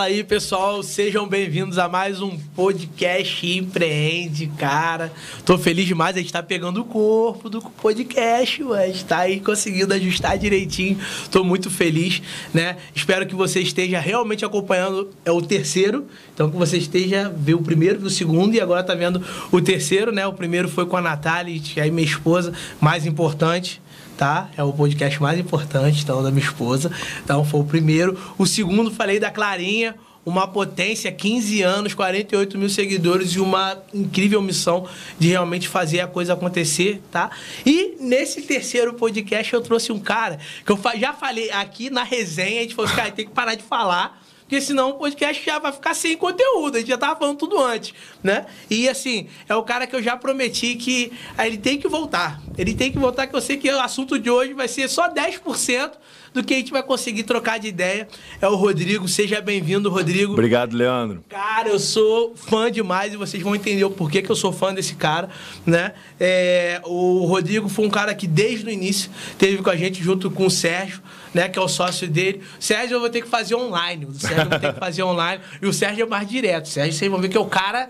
Fala aí, pessoal, sejam bem-vindos a mais um podcast Empreende, cara. Tô feliz demais, a gente tá pegando o corpo do podcast, gente tá aí conseguindo ajustar direitinho. Tô muito feliz, né? Espero que você esteja realmente acompanhando é o terceiro, então que você esteja viu o primeiro, o segundo e agora tá vendo o terceiro, né? O primeiro foi com a Natália, é minha esposa, mais importante tá? É o podcast mais importante, então, da minha esposa. Então, foi o primeiro. O segundo, falei da Clarinha, uma potência, 15 anos, 48 mil seguidores e uma incrível missão de realmente fazer a coisa acontecer, tá? E nesse terceiro podcast eu trouxe um cara que eu já falei aqui na resenha, a gente falou cara, tem que parar de falar porque senão o podcast já vai ficar sem conteúdo. A gente já tava falando tudo antes, né? E assim, é o cara que eu já prometi que ele tem que voltar. Ele tem que voltar, que eu sei que o assunto de hoje vai ser só 10% do que a gente vai conseguir trocar de ideia. É o Rodrigo. Seja bem-vindo, Rodrigo. Obrigado, Leandro. Cara, eu sou fã demais e vocês vão entender o porquê que eu sou fã desse cara, né? É, o Rodrigo foi um cara que desde o início teve com a gente junto com o Sérgio né, que é o sócio dele. Sérgio eu vou ter que fazer online. O Sérgio vou ter que fazer online. E o Sérgio é mais direto. O Sérgio, vocês vão ver que é o cara.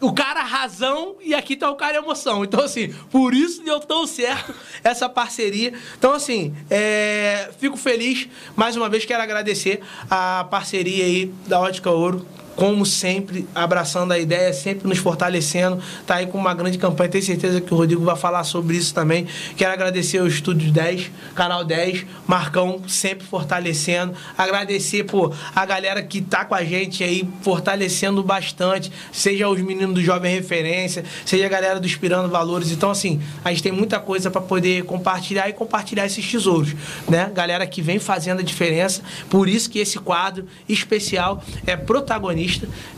O cara razão e aqui tá o cara emoção. Então, assim, por isso deu tão certo essa parceria. Então, assim, é, fico feliz. Mais uma vez, quero agradecer a parceria aí da Ótica Ouro como sempre, abraçando a ideia, sempre nos fortalecendo. Tá aí com uma grande campanha. Tenho certeza que o Rodrigo vai falar sobre isso também. Quero agradecer ao Estúdio 10, Canal 10, Marcão, sempre fortalecendo. Agradecer pô, a galera que tá com a gente aí, fortalecendo bastante. Seja os meninos do Jovem Referência, seja a galera do Inspirando Valores. Então, assim, a gente tem muita coisa para poder compartilhar e compartilhar esses tesouros, né? Galera que vem fazendo a diferença. Por isso que esse quadro especial é protagonista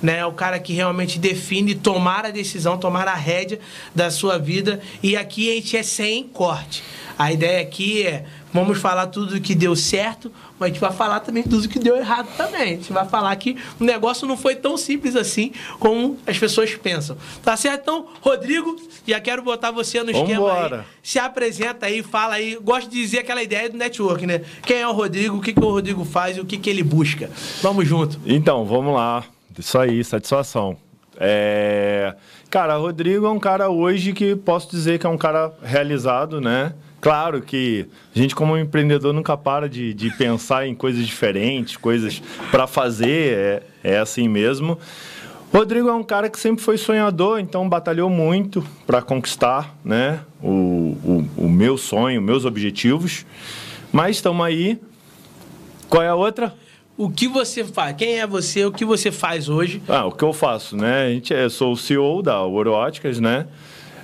né? É o cara que realmente define tomar a decisão, tomar a rédea da sua vida. E aqui a gente é sem corte. A ideia aqui é vamos falar tudo que deu certo, mas a gente vai falar também tudo que deu errado também. A gente vai falar que o negócio não foi tão simples assim como as pessoas pensam. Tá certo? Então, Rodrigo, já quero botar você no esquema Vambora. aí. Se apresenta aí, fala aí. Gosto de dizer aquela ideia do network, né? Quem é o Rodrigo, o que, que o Rodrigo faz e o que, que ele busca. Vamos junto. Então, vamos lá. Isso aí, satisfação. É... Cara, Rodrigo é um cara hoje que posso dizer que é um cara realizado, né? Claro que a gente, como empreendedor, nunca para de, de pensar em coisas diferentes, coisas para fazer, é, é assim mesmo. Rodrigo é um cara que sempre foi sonhador, então batalhou muito para conquistar né, o, o, o meu sonho, meus objetivos. Mas estamos aí. Qual é a outra? O que você faz? Quem é você? O que você faz hoje? Ah, o que eu faço, né? A gente, eu sou o CEO da Oroóticas, né?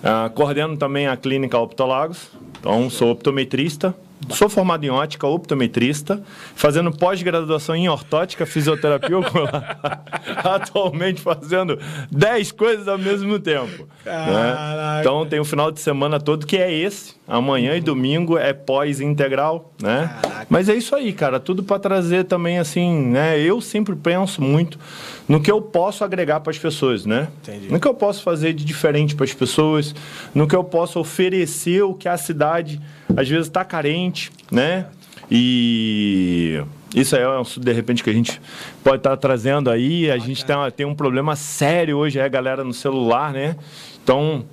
Ah, coordeno também a clínica Optolagos. Então, sou optometrista, Sou formado em ótica, optometrista, fazendo pós-graduação em ortótica, fisioterapia ocular. Atualmente fazendo 10 coisas ao mesmo tempo. Né? Então tem o final de semana todo que é esse. Amanhã e domingo é pós-integral, né? Mas é isso aí, cara. Tudo para trazer também assim, né? Eu sempre penso muito no que eu posso agregar para as pessoas, né? Entendi. No que eu posso fazer de diferente para as pessoas, no que eu posso oferecer o que a cidade às vezes está carente, né? E isso aí é um de repente que a gente pode estar tá trazendo aí. A gente tem, tem um problema sério hoje, é a galera no celular, né? Então,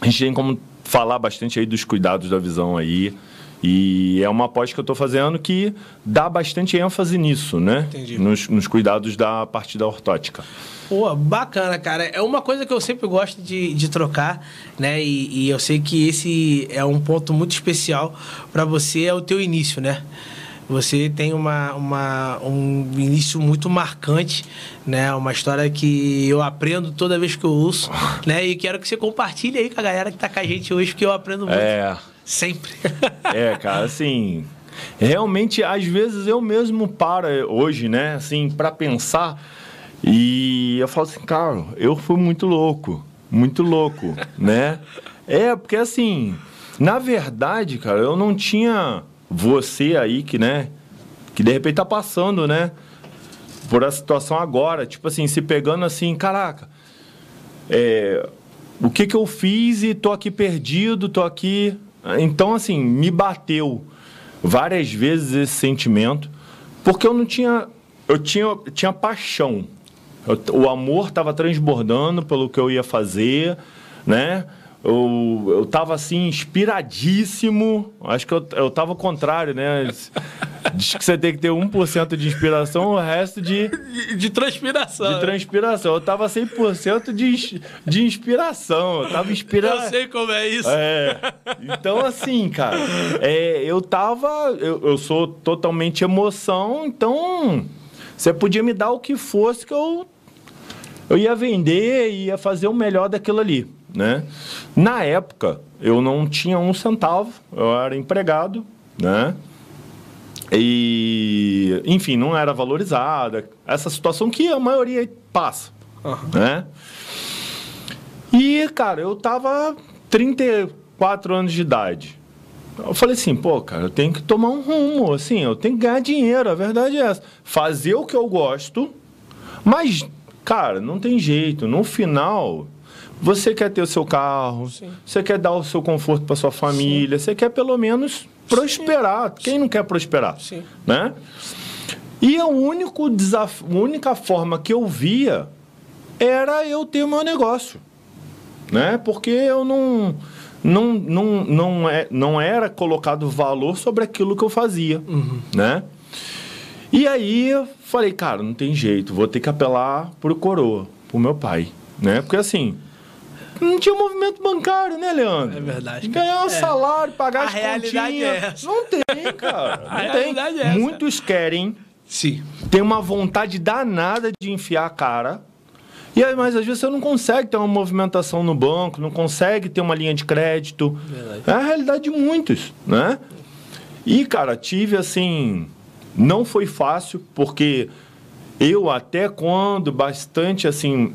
a gente tem como falar bastante aí dos cuidados da visão aí. E é uma aposta que eu estou fazendo que dá bastante ênfase nisso, né? Entendi. Nos, nos cuidados da parte da ortótica. Pô, bacana, cara. É uma coisa que eu sempre gosto de, de trocar, né? E, e eu sei que esse é um ponto muito especial para você, é o teu início, né? Você tem uma, uma, um início muito marcante, né? Uma história que eu aprendo toda vez que eu ouço, né? E quero que você compartilhe aí com a galera que está com a gente hoje, porque eu aprendo muito. É. Sempre. é, cara, assim... Realmente, às vezes eu mesmo paro hoje, né? Assim, para pensar e eu falo assim, cara, eu fui muito louco, muito louco, né? É, porque assim, na verdade, cara, eu não tinha você aí que, né, que de repente tá passando, né, por a situação agora, tipo assim, se pegando assim, caraca, é, o que que eu fiz e tô aqui perdido, tô aqui. Então, assim, me bateu várias vezes esse sentimento, porque eu não tinha eu tinha, tinha paixão. Eu, o amor estava transbordando pelo que eu ia fazer, né? Eu, eu tava assim, inspiradíssimo. Acho que eu, eu tava ao contrário, né? Diz que você tem que ter 1% de inspiração, o resto de. De, de transpiração. De transpiração. Eu tava 100% de, de inspiração. Eu tava inspirado. Eu sei como é isso. É. Então, assim, cara, é, eu tava. Eu, eu sou totalmente emoção, então. Você podia me dar o que fosse que eu. Eu ia vender, ia fazer o melhor daquilo ali, né? Na época, eu não tinha um centavo, eu era empregado, né? E, enfim, não era valorizada. Essa situação que a maioria passa, uhum. né? E, cara, eu tava 34 anos de idade. Eu falei assim, pô, cara, eu tenho que tomar um rumo, assim, eu tenho que ganhar dinheiro, a verdade é essa. Fazer o que eu gosto, mas, cara, não tem jeito. No final, você quer ter o seu carro, Sim. você quer dar o seu conforto para sua família, Sim. você quer pelo menos prosperar. Sim. Quem não quer prosperar? Sim. Né? E a, único desaf... a única forma que eu via era eu ter o meu negócio. Né? Porque eu não, não, não, não, é, não era colocado valor sobre aquilo que eu fazia. Uhum. Né? E aí eu falei, cara, não tem jeito, vou ter que apelar pro coroa, pro meu pai. Né? Porque assim, não tinha movimento bancário, né, Leandro? É verdade. Ganhar um é. salário, pagar a as realidade é essa. Não tem, cara. Não a tem. realidade é essa. Muitos querem. Sim. Tem uma vontade danada de enfiar a cara. E aí, mas às vezes você não consegue ter uma movimentação no banco, não consegue ter uma linha de crédito. Verdade. É a realidade de muitos, né? E, cara, tive assim. Não foi fácil, porque eu até quando bastante assim.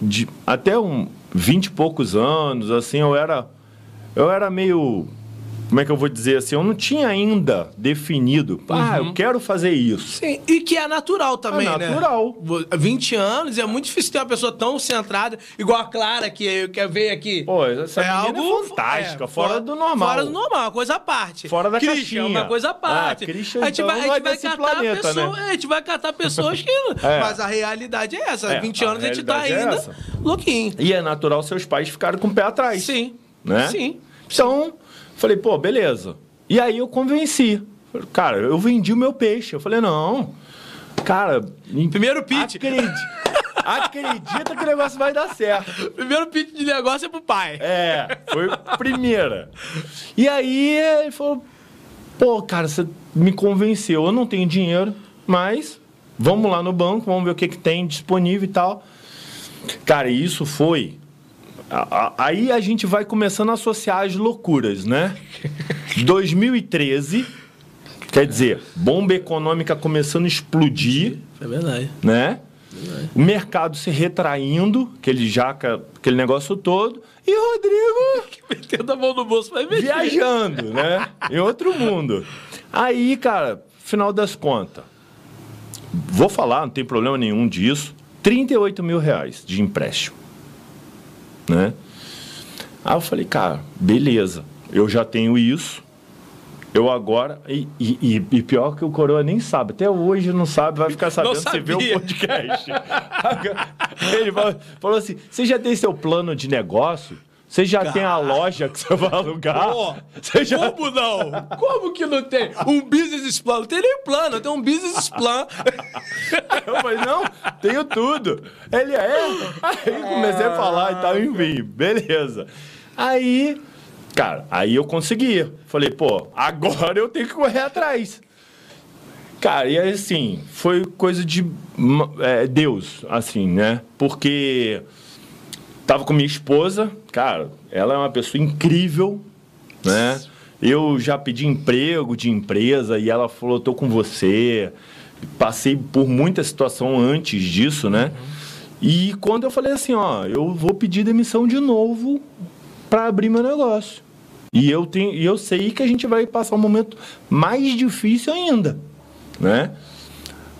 De, até um, vinte e poucos anos, assim, eu era, eu era meio como é que eu vou dizer assim? Eu não tinha ainda definido. Ah, uhum. eu quero fazer isso. Sim, e que é natural também, é natural. né? 20 anos é muito difícil ter uma pessoa tão centrada, igual a Clara, que quer ver aqui. Pô, essa é algo é fantástica, é, fora, fora, do normal. Fora do normal, uma coisa à parte. Fora da Christian, caixinha. uma coisa à parte. Ah, Christian, a gente então, vai, a gente vai catar planeta, pessoa, né? a gente vai catar pessoas que. é. Mas a realidade é essa. É, 20 anos a, a gente tá é ainda é louquinho. E é natural seus pais ficarem com o pé atrás. Sim. Né? Sim. Então, falei, pô, beleza. E aí eu convenci. Cara, eu vendi o meu peixe. Eu falei, não. Cara, primeiro pitch. Acredita, acredita que o negócio vai dar certo. Primeiro pitch de negócio é pro pai. É, foi primeira. E aí ele falou: pô, cara, você me convenceu. Eu não tenho dinheiro, mas vamos lá no banco, vamos ver o que, que tem disponível e tal. Cara, isso foi Aí a gente vai começando a associar as loucuras, né? 2013, quer dizer, bomba econômica começando a explodir. É verdade. Né? O mercado se retraindo, aquele jaca, aquele negócio todo. E o Rodrigo. Metendo a mão no bolso vai mexer. Viajando, né? em outro mundo. Aí, cara, final das contas. Vou falar, não tem problema nenhum disso. 38 mil reais de empréstimo né? Aí eu falei, cara, beleza, eu já tenho isso, eu agora. E, e, e, pior que o Coroa nem sabe, até hoje não sabe, vai ficar sabendo se vê o podcast. Ele falou assim: você já tem seu plano de negócio? Você já tem a loja que você vai alugar? Pô, você já... Como não? Como que não tem? Um business plan? Não tem nem plano, eu tenho um business plan. eu falei, não, tenho tudo. Ele é. Aí comecei a falar e tal, enfim, beleza. Aí, cara, aí eu consegui. Falei, pô, agora eu tenho que correr atrás. Cara, e assim, foi coisa de é, Deus, assim, né? Porque Tava com minha esposa, cara, ela é uma pessoa incrível, né? Eu já pedi emprego de empresa e ela falou: tô com você. Passei por muita situação antes disso, né? E quando eu falei assim: ó, eu vou pedir demissão de novo para abrir meu negócio. E eu, tenho, e eu sei que a gente vai passar um momento mais difícil ainda, né?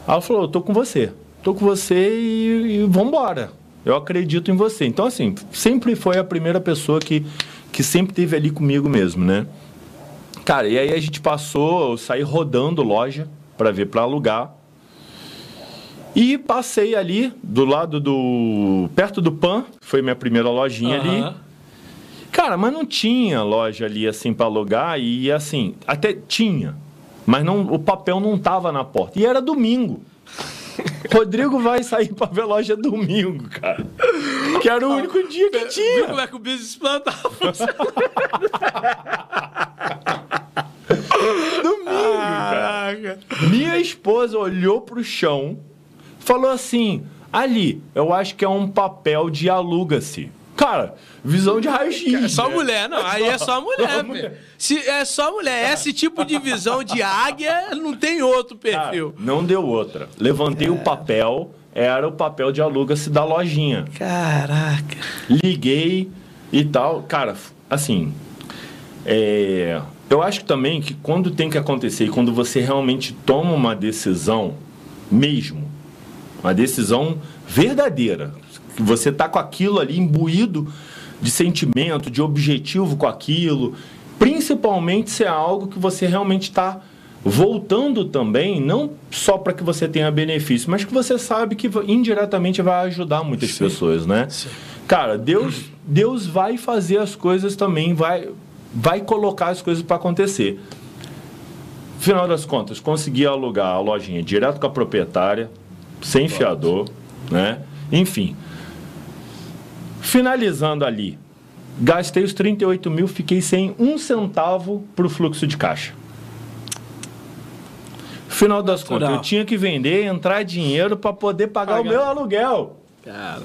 Ela falou: tô com você. Tô com você e, e vambora. Eu acredito em você. Então, assim, sempre foi a primeira pessoa que, que sempre esteve ali comigo mesmo, né? Cara, e aí a gente passou, eu saí rodando loja para ver para alugar. E passei ali do lado do. perto do Pan, foi minha primeira lojinha Aham. ali. Cara, mas não tinha loja ali assim para alugar e assim, até tinha, mas não, o papel não tava na porta. E era domingo. Rodrigo vai sair para ver loja domingo, cara. Que era o único dia que Viu tinha. como é que o business plan funcionando? Domingo, cara. Minha esposa olhou pro chão, falou assim: ali, eu acho que é um papel de aluga-se. Cara, visão de raio-x. É só né? mulher, não. Aí é só mulher. Se é só mulher. Esse tipo de visão de águia não tem outro Cara, perfil. não deu outra. Levantei o papel, era o papel de aluga-se da lojinha. Caraca. Liguei e tal. Cara, assim, é, eu acho também que quando tem que acontecer e quando você realmente toma uma decisão mesmo, uma decisão verdadeira, você tá com aquilo ali imbuído de sentimento, de objetivo com aquilo, principalmente se é algo que você realmente está voltando também, não só para que você tenha benefício, mas que você sabe que indiretamente vai ajudar muitas pessoas, né? Sim. Cara, Deus, Deus vai fazer as coisas também, vai, vai colocar as coisas para acontecer. Final das contas, consegui alugar a lojinha direto com a proprietária, sem fiador, né? Enfim. Finalizando ali, gastei os 38 mil, fiquei sem um centavo para o fluxo de caixa. Final das contas, eu tinha que vender, entrar dinheiro para poder pagar o meu aluguel Cara.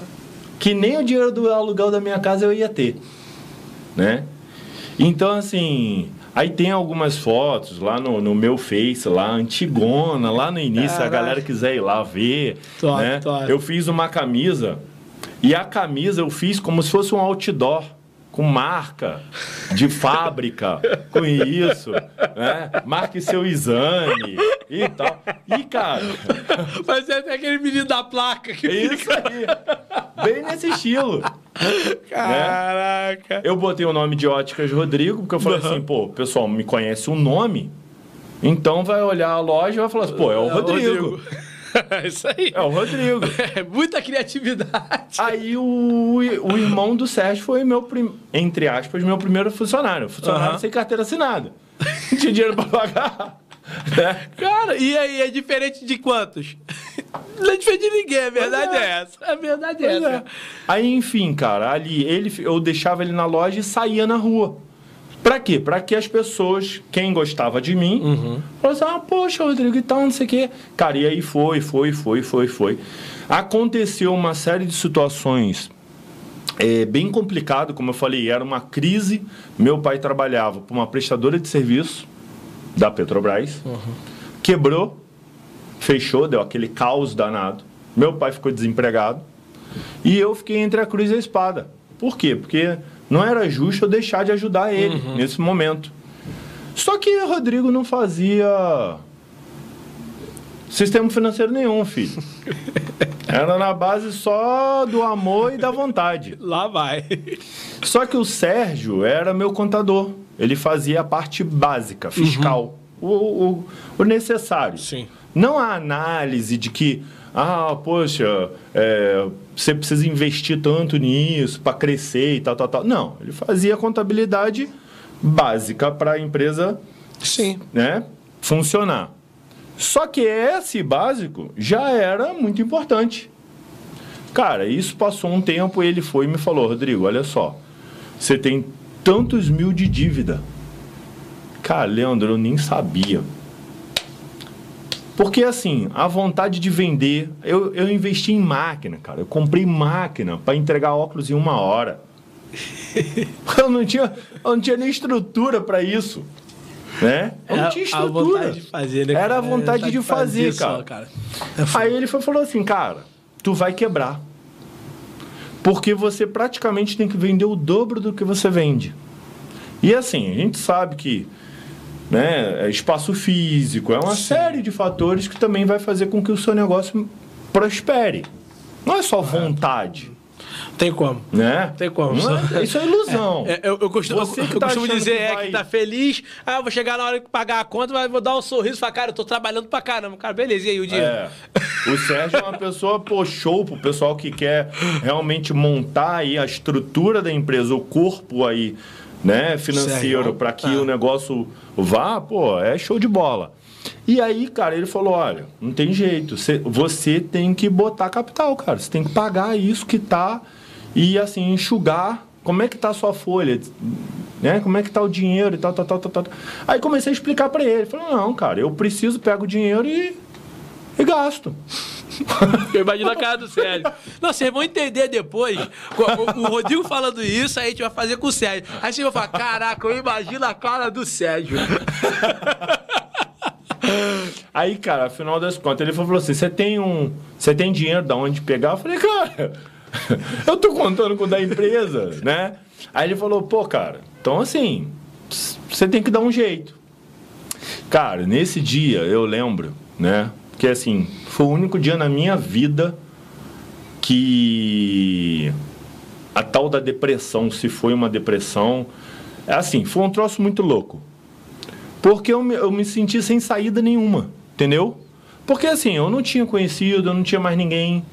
que nem o dinheiro do aluguel da minha casa eu ia ter, né? Então, assim, aí tem algumas fotos lá no, no meu Face, lá, antigona, lá no início, se a Caraca. galera quiser ir lá ver, Top, né? top. Eu fiz uma camisa, e a camisa eu fiz como se fosse um outdoor, com marca de fábrica, com isso, né? Marque seu exame e tal. E, cara, Mas é até aquele menino da placa que é isso aí. Bem nesse estilo. Caraca. Eu botei o nome de Óticas Rodrigo, porque eu falei assim, pô, o pessoal me conhece o nome, então vai olhar a loja e vai falar assim, pô, é o Rodrigo. É isso aí. É o Rodrigo. É muita criatividade. Aí o, o irmão do Sérgio foi meu, prim- entre aspas, meu primeiro funcionário. Funcionário Aham. sem carteira assinada. Não tinha dinheiro pra pagar. né? Cara, e aí é diferente de quantos? Não é diferente de ninguém, a verdade é. é. essa. A verdade é Pois essa. é. Aí, enfim, cara, ali ele, eu deixava ele na loja e saía na rua. Pra quê? Pra que as pessoas, quem gostava de mim, Uhum. falasse, ah, poxa, Rodrigo e tal, não sei o quê. Cara, e aí foi, foi, foi, foi, foi. Aconteceu uma série de situações é, bem complicado, como eu falei, era uma crise. Meu pai trabalhava para uma prestadora de serviço da Petrobras, quebrou, fechou, deu aquele caos danado. Meu pai ficou desempregado e eu fiquei entre a cruz e a espada. Por quê? Porque não era justo eu deixar de ajudar ele nesse momento. Só que Rodrigo não fazia sistema financeiro nenhum, filho. Era na base só do amor e da vontade. Lá vai. Só que o Sérgio era meu contador. Ele fazia a parte básica, fiscal. O, o- o necessário. Sim. Não a análise de que, ah, poxa, é, você precisa investir tanto nisso para crescer e tal, tal, tal. Não, ele fazia contabilidade básica para a empresa Sim. né, funcionar. Só que esse básico já era muito importante. Cara, isso passou um tempo e ele foi e me falou, Rodrigo, olha só, você tem tantos mil de dívida. Cara, Leandro, eu nem sabia. Porque assim, a vontade de vender, eu, eu investi em máquina, cara. Eu comprei máquina para entregar óculos em uma hora. eu, não tinha, eu não tinha nem estrutura para isso. Né? Eu não É tinha a estrutura. vontade de fazer, né? Era cara? a vontade É de fazer, só, cara. É Aí ele foi, falou assim, cara, tu vai quebrar. Porque você praticamente tem que vender o dobro do que você vende. E assim, a gente sabe que né, é espaço físico, é uma Sim. série de fatores que também vai fazer com que o seu negócio prospere. Não é só vontade. Tem como. Né? Tem como. É, isso é ilusão. É, eu, eu costumo, eu, eu tá costumo dizer que, é vai... que tá feliz, ah, eu vou chegar na hora de pagar a conta, mas vou dar um sorriso e falar, cara, eu tô trabalhando pra caramba. Cara, beleza, e aí o dinheiro? É. O Sérgio é uma pessoa, pô, show pro pessoal que quer realmente montar aí a estrutura da empresa, o corpo aí, né, financeiro, para que tá. o negócio vá, pô, é show de bola. E aí, cara, ele falou: olha, não tem jeito, você tem que botar capital, cara. Você tem que pagar isso que tá e assim, enxugar. Como é que tá a sua folha? Né? Como é que tá o dinheiro e tal, tal, tal, tal, tal. Aí comecei a explicar para ele. Falei, não, cara, eu preciso, pego o dinheiro e, e gasto. Eu imagino a cara do Sérgio. Não, vocês vão entender depois. O, Rodrigo falando isso, aí a gente vai fazer com o Sérgio. Aí vocês vão falar: caraca, eu imagino a cara do Sérgio. Aí, cara, afinal das contas, ele falou assim: você tem um. Você tem dinheiro da onde pegar? Eu falei, cara, eu tô contando com o da empresa, né? Aí ele falou, pô, cara, então assim, você tem que dar um jeito. Cara, nesse dia eu lembro, né? Que assim, foi o único dia na minha vida que a tal da depressão, se foi uma depressão, é assim, foi um troço muito louco. Porque eu me, eu me senti sem saída nenhuma, entendeu? Porque assim, eu não tinha conhecido, eu não tinha mais ninguém.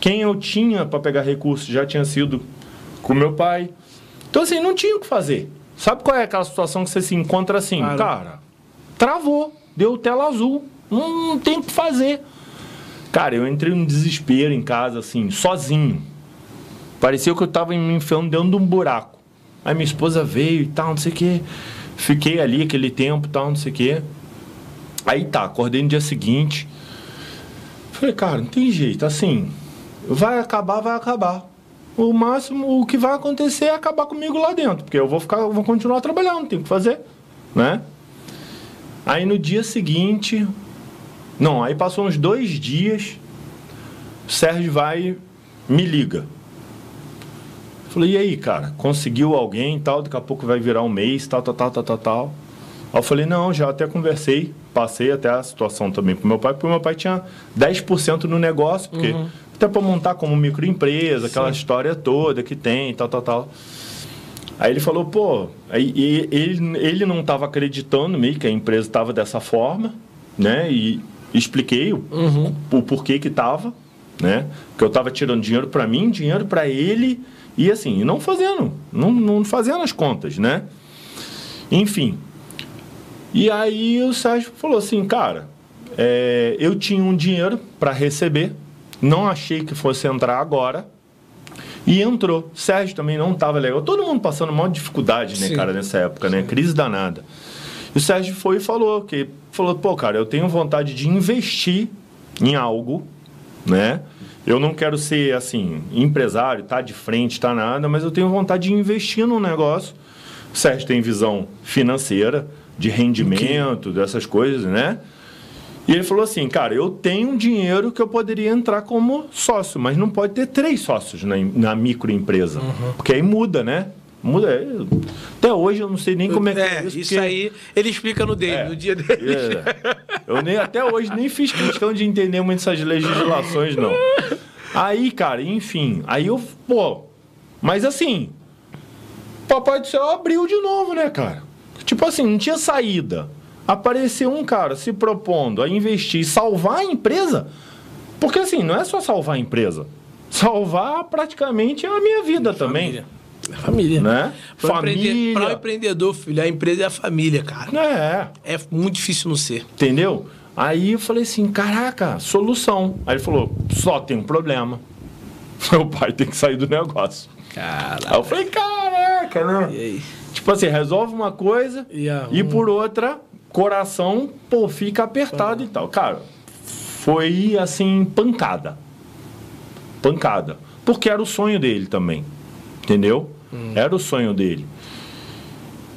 Quem eu tinha para pegar recursos já tinha sido com meu pai. Então assim, não tinha o que fazer. Sabe qual é aquela situação que você se encontra assim? Cara, cara travou, deu tela azul, não, tem o que fazer. Cara, eu entrei num desespero em casa, assim, sozinho. Parecia que eu tava me enfiando dentro de um buraco. Aí minha esposa veio e tal, não sei o quê. Fiquei ali aquele tempo tal, não sei o quê. Aí tá, acordei no dia seguinte. Falei, cara, não tem jeito, assim, vai acabar, vai acabar. O máximo, o que vai acontecer é acabar comigo lá dentro, porque eu vou ficar, vou continuar trabalhando, não tem que fazer, né? Aí no dia seguinte, não, aí passou uns dois dias, o Sérgio vai me liga. Falei, e aí, cara, conseguiu alguém e tal, daqui a pouco vai virar um mês, tal, tal, tal, tal, tal, tal. Aí eu falei, não, já até conversei, passei até a situação também pro meu pai, porque meu pai tinha 10% no negócio, porque uhum. até para montar como microempresa, Sim. aquela história toda que tem, tal, tal, tal. Aí ele falou, pô, aí ele, ele não estava acreditando meio que a empresa estava dessa forma, né? E expliquei o, uhum. o porquê que estava, né? Que eu estava tirando dinheiro para mim, dinheiro para ele e assim, não fazendo, não, não fazendo as contas, né? Enfim. E aí o Sérgio falou assim, cara, é, eu tinha um dinheiro para receber, não achei que fosse entrar agora. E entrou. Sérgio também não estava legal. Todo mundo passando maior dificuldade, né, Sim. cara, nessa época, né? Crise danada. E o Sérgio foi e falou que falou, pô, cara, eu tenho vontade de investir em algo, né? Eu não quero ser, assim, empresário, tá de frente, tá nada, mas eu tenho vontade de investir num negócio. O Sérgio tem visão financeira, de rendimento, dessas coisas, né? E ele falou assim, cara, eu tenho dinheiro que eu poderia entrar como sócio, mas não pode ter três sócios na, na microempresa. Uhum. Porque aí muda, né? Muda. É, até hoje eu não sei nem como é que é, é isso. Isso aí ele explica no dele, é, no dia dele. É. Eu nem, até hoje nem fiz questão de entender muito essas legislações, não. Aí, cara, enfim, aí eu, pô, mas assim, Papai do Céu abriu de novo, né, cara? Tipo assim, não tinha saída. Apareceu um cara se propondo a investir e salvar a empresa. Porque assim, não é só salvar a empresa. Salvar praticamente a minha vida também. Família. É família. Né? Para o empreendedor, filho, a empresa é a família, cara. É. É muito difícil não ser. Entendeu? Aí eu falei assim, caraca, solução. Aí ele falou, só tem um problema. Meu pai tem que sair do negócio. Caraca. Aí eu falei, caraca, né? Tipo assim, resolve uma coisa e, e por outra, coração, pô, fica apertado e tal. Cara, foi assim, pancada. Pancada. Porque era o sonho dele também. Entendeu? Hum. Era o sonho dele.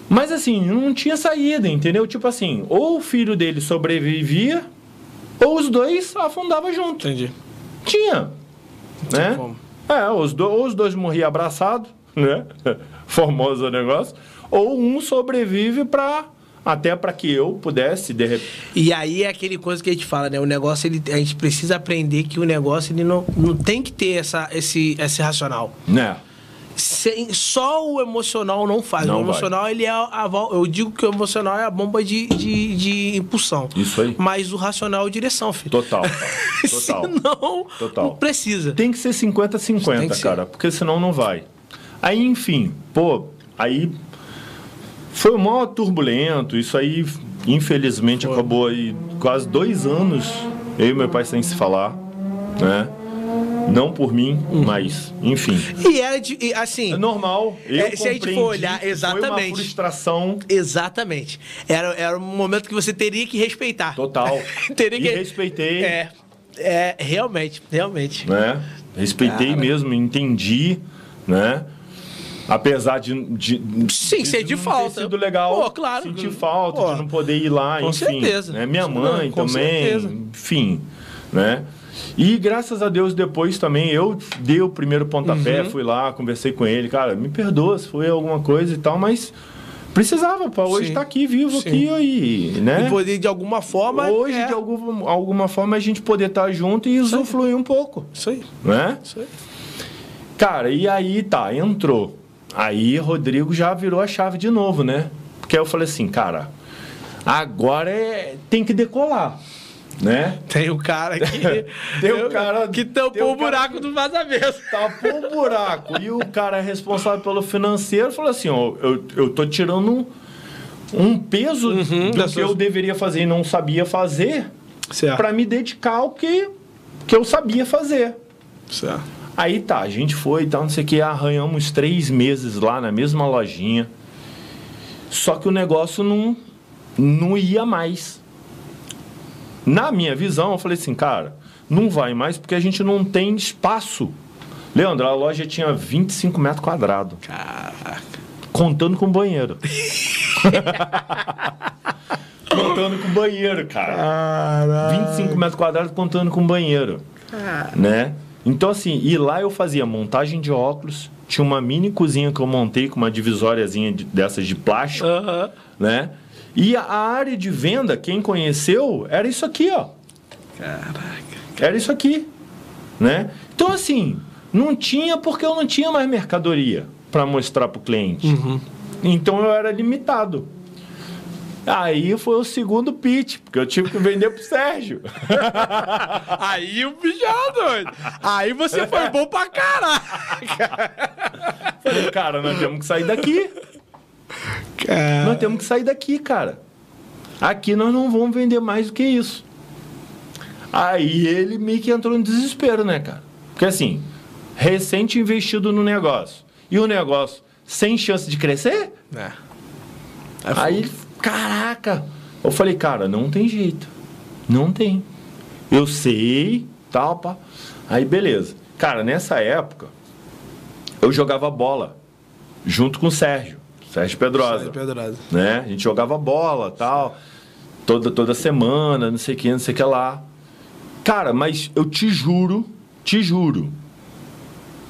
Mas assim, não tinha saída, entendeu? Tipo assim, ou o filho dele sobrevivia, ou os dois afundavam junto. Entendi. Tinha. Não né? Como. É, os do, ou os dois morriam abraçados, né? Formoso o negócio. Ou um sobrevive para até para que eu pudesse de repente. E aí é aquele coisa que a gente fala, né? O negócio, ele, a gente precisa aprender que o negócio ele não, não tem que ter essa, esse, esse racional. Né? Sem, só o emocional não faz. Não o emocional, ele é a, a Eu digo que o emocional é a bomba de, de, de impulsão. Isso aí. Mas o racional é direção, filho. Total. Total. Senão, Total. não precisa. Tem que ser Tem 50-50, que ser. cara, porque senão não vai. Aí, enfim, pô, aí foi o maior turbulento, isso aí, infelizmente, acabou aí quase dois anos, eu e meu pai sem se falar, né? Não por mim, Uhum. mas, enfim. E era de. e, Assim. É normal. Eu É, se a gente for olhar, Foi uma exatamente. frustração Exatamente. Era, era um momento que você teria que respeitar. total. teria e que. respeitei. É. É, realmente, realmente. né? Respeitei Cara. mesmo, entendi, né? Apesar de, de Sim, sentir não falta. ter sido legal, Pô, claro. sentir falta Pô, de não poder ir lá, com enfim, certeza. né? Minha Não, mãe com também, certeza. enfim, né? E graças a Deus depois também eu dei o primeiro pontapé, Uhum. fui lá, conversei com ele, cara, me perdoa se foi alguma coisa e tal, mas precisava para hoje estar aqui vivo Sim. aqui aí, né? E poder, de alguma forma. Hoje, é. de alguma, alguma forma, a gente poder estar junto e usufruir um pouco, Isso aí. né? Isso aí. Cara, e aí tá, entrou. Aí Rodrigo já virou a chave de novo, né? Porque aí eu falei assim, cara, agora é, tem que decolar, né? Tem o cara que. Tem o cara- que tampou o o buraco que- do vazamento. Tapou o buraco. E o cara responsável pelo financeiro falou assim: ó, eu, eu tô tirando um, um peso Uhum, do que eu suas- deveria fazer e não sabia fazer para me dedicar ao que, que eu sabia fazer. certo. Aí tá, a gente foi e tal, não sei o que, arranhamos três meses lá na mesma lojinha. Só que o negócio não, não ia mais. Na minha visão, eu falei assim, cara, não vai mais porque a gente não tem espaço. Leandro, a loja tinha 25 metros quadrados, Caraca. contando com banheiro. contando com banheiro, cara. Caraca. 25 metros quadrados contando com banheiro. Né? Então, assim, e lá eu fazia montagem de óculos, tinha uma mini cozinha que eu montei com uma divisóriazinha de- dessas de plástico, Aham. né? E a área de venda, quem conheceu, era isso aqui, ó. Caraca. Era isso aqui, né? Então, assim, não tinha porque eu não tinha mais mercadoria para mostrar para o cliente. Então eu era limitado. Aí foi o segundo pitch, porque eu tive que vender pro Sérgio. Aí o bicho era doido. Aí você foi bom pra caraca. Falei, cara, nós temos que sair daqui. Cara. Nós temos que sair daqui, cara. Aqui nós não vamos vender mais do que isso. Aí ele meio que entrou em desespero, né, cara? Porque assim, recente investido no negócio. E o negócio sem chance de crescer? É. Aí, caraca. Eu falei, cara, não tem jeito. Não tem. Eu sei, tal, pá. Aí, beleza. Cara, nessa época, eu jogava bola junto com o Sérgio. Sérgio Pedrosa Pedrosa. né? A gente jogava bola, tal, toda toda semana, não sei o que, não sei o que lá. Cara, mas eu te juro, te juro,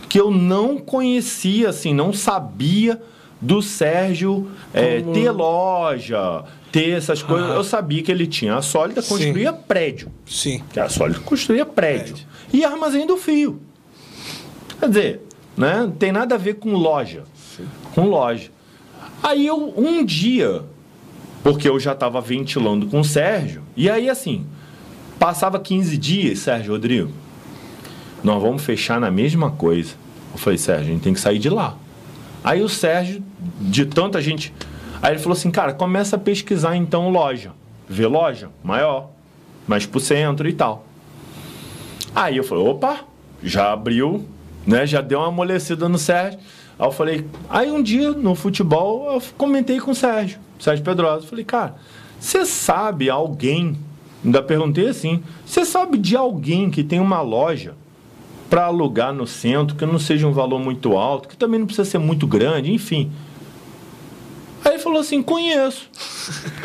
que eu não conhecia, assim, não sabia do Sérgio é, Como- ter loja, ter essas coisas. Ah. Eu sabia que ele tinha a sólida, Sim. construía prédio. Sim. Que a sólida construía prédio. Prédio. E armazém do fio. Quer dizer, né? Não tem nada a ver com loja. Com loja. Aí eu, um dia, porque eu já estava ventilando com o Sérgio, e aí assim, passava 15 dias, Sérgio Rodrigo, nós vamos fechar na mesma coisa. Eu falei, Sérgio, a gente tem que sair de lá. Aí o Sérgio, de tanta gente. Aí ele falou assim, cara, começa a pesquisar então loja. Vê loja maior, mais pro centro e tal. Aí eu falei, opa, já abriu, né? Já deu uma amolecida no Sérgio. Aí eu falei, aí um dia no futebol eu comentei com o Sérgio, Sérgio Pedrosa. Falei, cara, você sabe alguém? Ainda perguntei assim, você sabe de alguém que tem uma loja para alugar no centro, que não seja um valor muito alto, que também não precisa ser muito grande, enfim. Aí ele falou assim: conheço.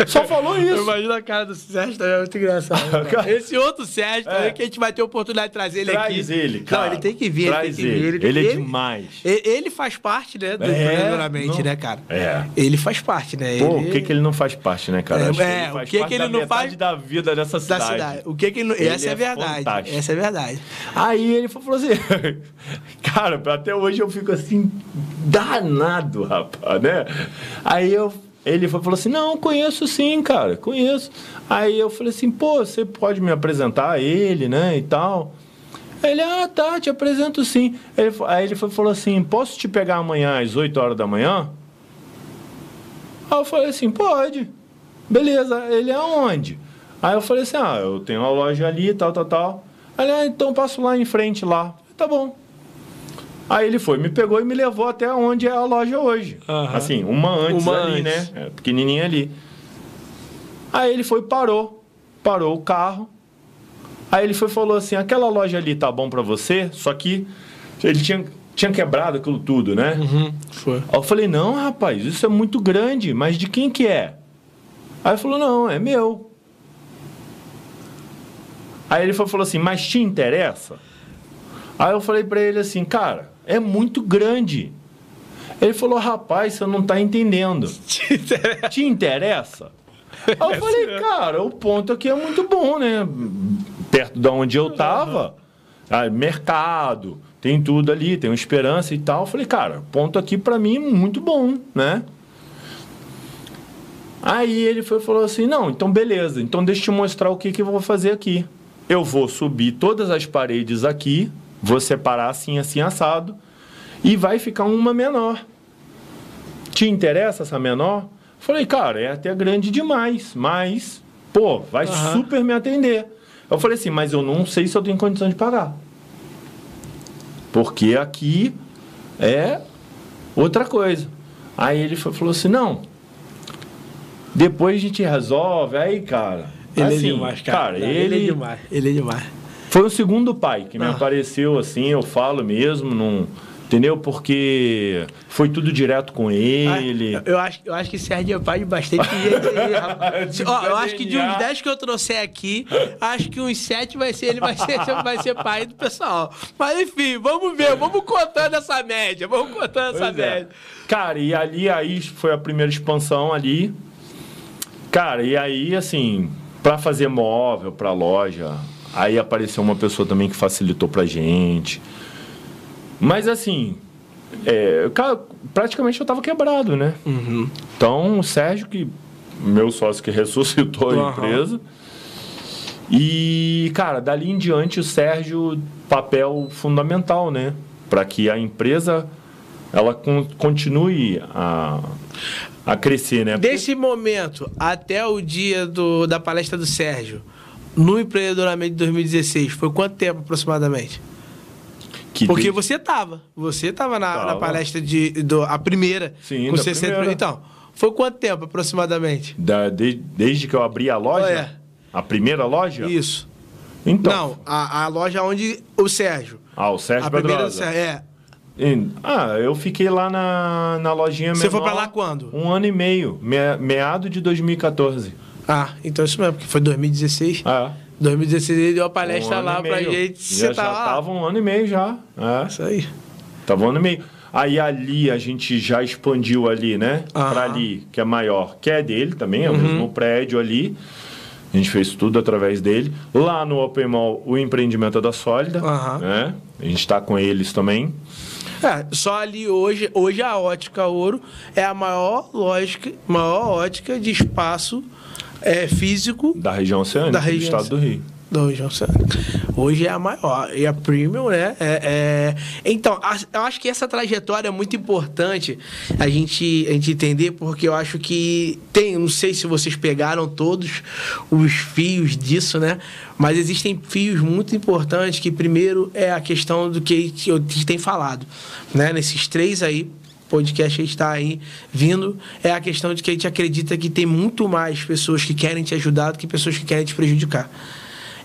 Só falou isso. Imagina a cara do Sérgio também, é muito engraçado. cara. Esse outro Sérgio também, É. que a gente vai ter a oportunidade de trazer ele aqui. Traz ele, cara. Não, ele tem que vir, Traz ele tem que vir. ele. Ele é demais. Ele, ele faz parte, né, do É, não. né, cara? É. Ele faz parte, né? Pô, ele... o que, que ele não faz parte, né, cara? É, Acho que é, ele faz o que parte que ele da não faz da vida dessa Da cidade. cidade. O que que ele... Ele Essa é, é verdade. fantástico. Essa é verdade. Aí ele falou assim, cara, até hoje eu fico assim, danado, rapaz, né? Aí eu, ele falou assim, não, conheço sim, cara, conheço. Aí eu falei assim, pô, você pode me apresentar a ele, né, e tal. Ele, ah, tá, te apresento sim. Ele, aí ele falou assim, posso te pegar amanhã às 8 horas da manhã? Aí eu falei assim, pode. Beleza, ele aonde? Aí eu falei assim, ah, eu tenho uma loja ali, tal, tal, tal. Aí ah, então passo lá em frente lá. Tá bom. Aí ele foi, me pegou e me levou até onde é a loja hoje. Aham. Assim, uma antes Uma ali, antes. né? É, pequenininha ali. Aí ele foi, parou. Parou o carro. Aí ele foi e falou assim, aquela loja ali tá bom pra você? Só que ele tinha, tinha quebrado aquilo tudo, né? Uhum, foi. Aí eu falei, não, rapaz, isso é muito grande, mas de quem que é? Aí ele falou, não, é meu. Aí ele foi- falou assim, mas te interessa? Aí eu falei pra ele assim, cara, é muito grande. Ele falou, rapaz, você não tá entendendo. Te interessa? Aí eu falei, cara, o ponto aqui é muito bom, né? Perto de onde eu tava, ah, mercado, tem tudo ali, tem uma esperança e tal. Eu falei, cara, ponto aqui pra mim é muito bom, né? Aí ele foi, falou assim, não, então beleza, então deixa eu te mostrar o que, que eu vou fazer aqui. Eu vou subir todas as paredes aqui, vou separar assim, assim, assado, e vai ficar uma menor. Te interessa essa menor? Falei, cara, é até grande demais, mas, pô, vai Aham. super me atender. Eu falei assim, mas eu não sei se eu tenho condição de pagar. Porque aqui é outra coisa. Aí ele falou assim, não, depois a gente resolve. Aí, cara, Ele assim, é demais, cara. Não, ele, é demais. Ele é demais. Foi o segundo pai que me Ah. apareceu assim, eu falo mesmo, não, entendeu? Porque foi tudo direto com ele. Ah, eu, acho, eu acho que Sérgio é pai de bastante gente aí, rapaz. Ó, eu acho que de uns 10 que eu trouxer aqui, acho que uns 7 vai ser ele, vai ser, vai ser pai do pessoal. Mas enfim, vamos ver, vamos contando essa média, vamos contando essa Pois é. média. Cara, e ali aí foi a primeira expansão ali. Cara, e aí assim, para fazer móvel para loja, aí apareceu uma pessoa também que facilitou pra gente. Mas assim, é, cara, praticamente eu tava quebrado, né? Então, o Sérgio, que meu sócio que ressuscitou a Aham. empresa. E, cara, dali em diante o Sérgio, papel fundamental, né? Para que a empresa ela con- continue a, a crescer, né? Porque- Desse momento até o dia do, da palestra do Sérgio, no empreendedoramento de 2016, foi quanto tempo aproximadamente? que Porque desde- você tava. Você tava na, na palestra de do, a primeira. Sim, com da 60 primeira. Então, foi quanto tempo aproximadamente? da- de- desde que eu abri a loja, É. a primeira loja? Isso. Então, Não, a, a loja onde o Sérgio. Ah, o Sérgio a Pedrosa. Sérgio. É. Ah, eu fiquei lá na, na lojinha Você foi menor pra lá quando? Um ano e meio, me- meado de 2014. Ah, então isso mesmo, porque foi 2016. Ah, 2016 ele deu a palestra um lá pra gente. Já, Você já tava lá. tava um ano e meio já. É. Isso aí. Tava um ano e meio. Aí ali a gente já expandiu ali, né? Aham. Pra ali, que é maior, que é dele também, é o Uhum. mesmo prédio ali. A gente fez tudo através dele. Lá no Open Mall, o empreendimento é da Sólida, Aham. né? A gente tá com eles também. É, só ali hoje, hoje a ótica ouro é a maior lógica, maior ótica de espaço é, físico Da região oceânica, Da do região estado do Rio. da região oceânica. Hoje é a maior. E a premium, né? É, é- Então, a- eu acho que essa trajetória é muito importante a gente, a gente entender, porque eu acho que tem, não sei se vocês pegaram todos os fios disso, né? Mas existem fios muito importantes que, primeiro, é a questão do que eu te tem falado, né? Nesses três aí, podcast está aí vindo, é a questão de que a gente acredita que tem muito mais pessoas que querem te ajudar do que pessoas que querem te prejudicar.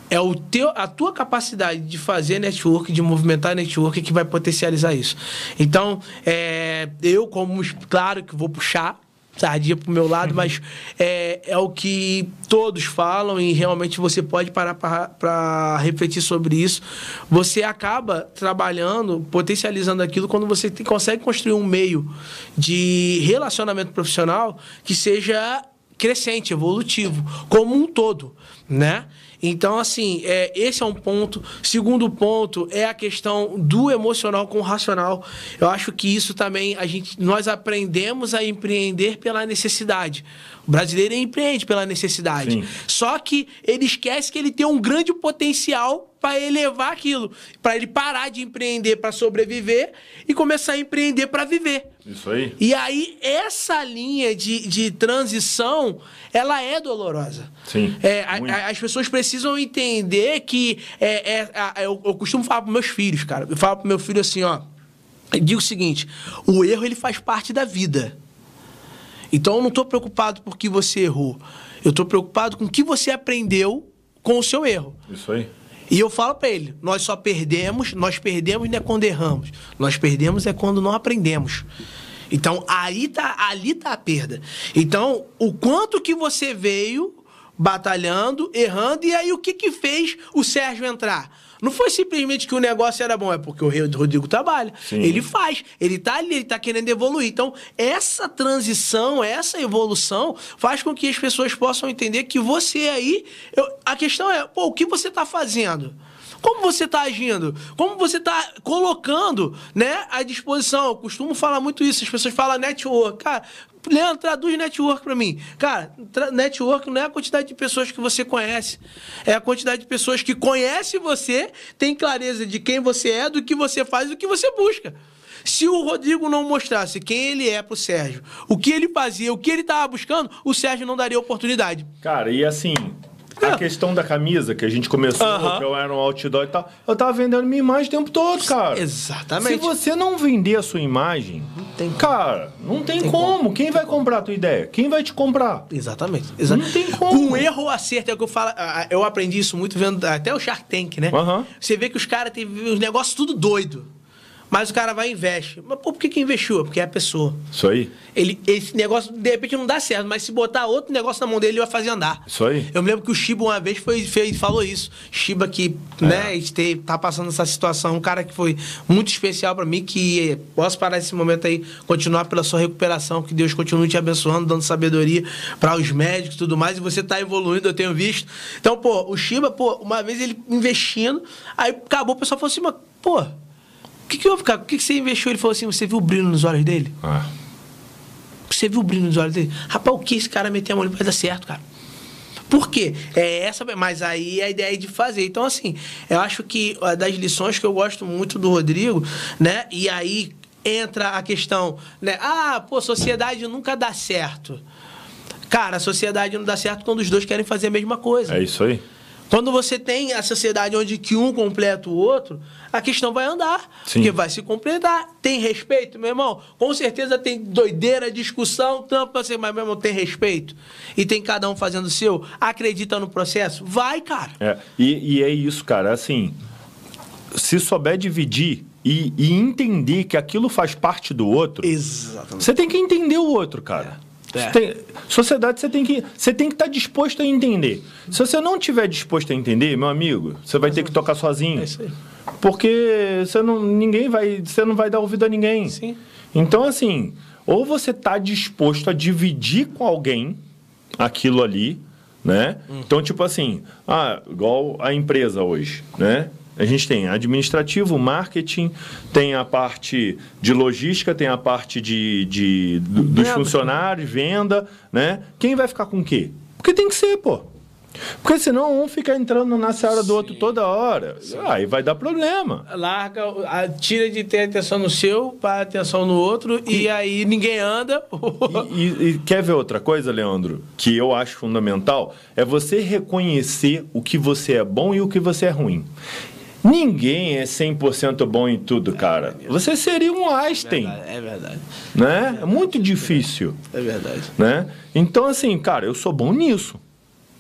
É o teu, a tua capacidade de fazer network, de movimentar network que vai potencializar isso. Então, é, eu, como, claro que vou puxar, sardinha pro meu lado, mas é, é o que todos falam e realmente você pode parar para refletir sobre isso. Você acaba trabalhando, potencializando aquilo quando você tem, consegue construir um meio de relacionamento profissional que seja crescente, evolutivo, como um todo, né? Então, assim, é, esse é um ponto. Segundo ponto é a questão do emocional com o racional. Eu acho que isso também a gente, nós aprendemos a empreender pela necessidade. O brasileiro empreende pela necessidade. Sim. Só que ele esquece que ele tem um grande potencial para elevar aquilo, para ele parar de empreender para sobreviver e começar a empreender para viver. Isso aí. E aí, essa linha de, de transição, ela é dolorosa. Sim. É, a, a, as pessoas precisam entender que. É, é, eu, eu costumo falar para meus filhos, cara. Eu falo para meu filho assim, ó. Eu digo o seguinte: o erro ele faz parte da vida. Então eu não estou preocupado por que você errou. Eu estou preocupado com o que você aprendeu com o seu erro. Isso aí. E eu falo para ele: nós só perdemos, nós perdemos não é quando erramos, nós perdemos é quando não aprendemos. Então aí tá, ali tá a perda. Então o quanto que você veio batalhando, errando e aí o que que fez o Sérgio entrar? Não foi simplesmente que o negócio era bom, é porque o Rodrigo trabalha. Sim. Ele faz, ele tá ali, ele tá querendo evoluir. Então, essa transição, essa evolução faz com que as pessoas possam entender que você aí. Eu, a questão é, pô, o que você tá fazendo? Como você está agindo? Como você está colocando né, à disposição? Eu costumo falar muito isso. As pessoas falam network. Cara, Leandro, traduz network para mim. Cara, network não é a quantidade de pessoas que você conhece. É a quantidade de pessoas que conhecem você, tem clareza de quem você é, do que você faz do que você busca. Se o Rodrigo não mostrasse quem ele é pro Sérgio, o que ele fazia, o que ele estava buscando, o Sérgio não daria oportunidade. Cara, e assim, a questão da camisa que a gente começou, uh -huh. que eu era um outdoor e tal, eu tava vendendo minha imagem o tempo todo, cara. Exatamente. Se você não vender a sua imagem, não tem cara, não tem, tem como. como. Quem vai comprar a tua ideia? Quem vai te comprar? Exatamente. Não tem como. Com erro ou acerto, é o que eu falo. Eu aprendi isso muito vendo até o Shark Tank, né? Uh -huh. Você vê que os caras têm os negócios tudo doido. Mas o cara vai e investe. Mas pô, por que, que investiu? Porque é a pessoa. Isso aí. Ele, esse negócio, de repente, não dá certo, mas se botar outro negócio na mão dele, ele vai fazer andar. Isso aí. Eu me lembro que o Shiba uma vez foi, fez, falou isso. Shiba que, é. né, este, tá passando essa situação, um cara que foi muito especial para mim, que posso parar esse momento aí, continuar pela sua recuperação, que Deus continue te abençoando, dando sabedoria para os médicos e tudo mais, e você tá evoluindo, eu tenho visto. Então, pô, o Shiba, pô, uma vez ele investindo, aí acabou, o pessoal falou assim, mas, pô, que, que houve, cara? O que, que você investiu? Ele falou assim: você viu o brilho nos olhos dele? Ah. Você viu o brilho nos olhos dele? Rapaz, o que esse cara meter a mão vai dar certo, cara? Por quê? É essa, mas aí é a ideia de fazer. Então, assim, eu acho que das lições que eu gosto muito do Rodrigo, né? E aí entra a questão, né? Ah, pô, sociedade nunca dá certo. Cara, a sociedade não dá certo quando os dois querem fazer a mesma coisa. É isso aí. Quando você tem a sociedade onde que um completa o outro, a questão vai andar. Sim. Porque vai se completar. Tem respeito, meu irmão? Com certeza tem doideira, discussão, tampa assim, mas meu irmão, tem respeito. E tem cada um fazendo o seu. Acredita no processo? Vai, cara. É, e, e é isso, cara. Assim, se souber dividir e, e, entender que aquilo faz parte do outro. Exatamente. Você tem que entender o outro, cara. É. É. Tem, sociedade você tem que você tem que estar tá disposto a entender. Se você não estiver disposto a entender, meu amigo, você vai ter que tocar sozinho. É isso aí. Porque você não ninguém vai você não vai dar ouvido a ninguém. Sim. Então assim, ou você está disposto a dividir com alguém aquilo ali, né? Hum. Então tipo assim, ah, igual a empresa hoje, né? A gente tem administrativo, marketing, tem a parte de logística, tem a parte de, de dos funcionários, venda, né? Quem vai ficar com o quê? Porque tem que ser, pô. Porque senão um fica entrando na seara do outro toda hora. Aí vai dar problema. Larga, tira de ter atenção no seu para atenção no outro e, e aí ninguém anda. e, e, e, quer ver outra coisa, Leandro? Que eu acho fundamental? É você reconhecer o que você é bom e o que você é ruim. Ninguém é 100% bom em tudo, cara. Você seria um Einstein. É verdade. Né? É muito difícil. É verdade. Né? Então, assim, cara, eu sou bom nisso.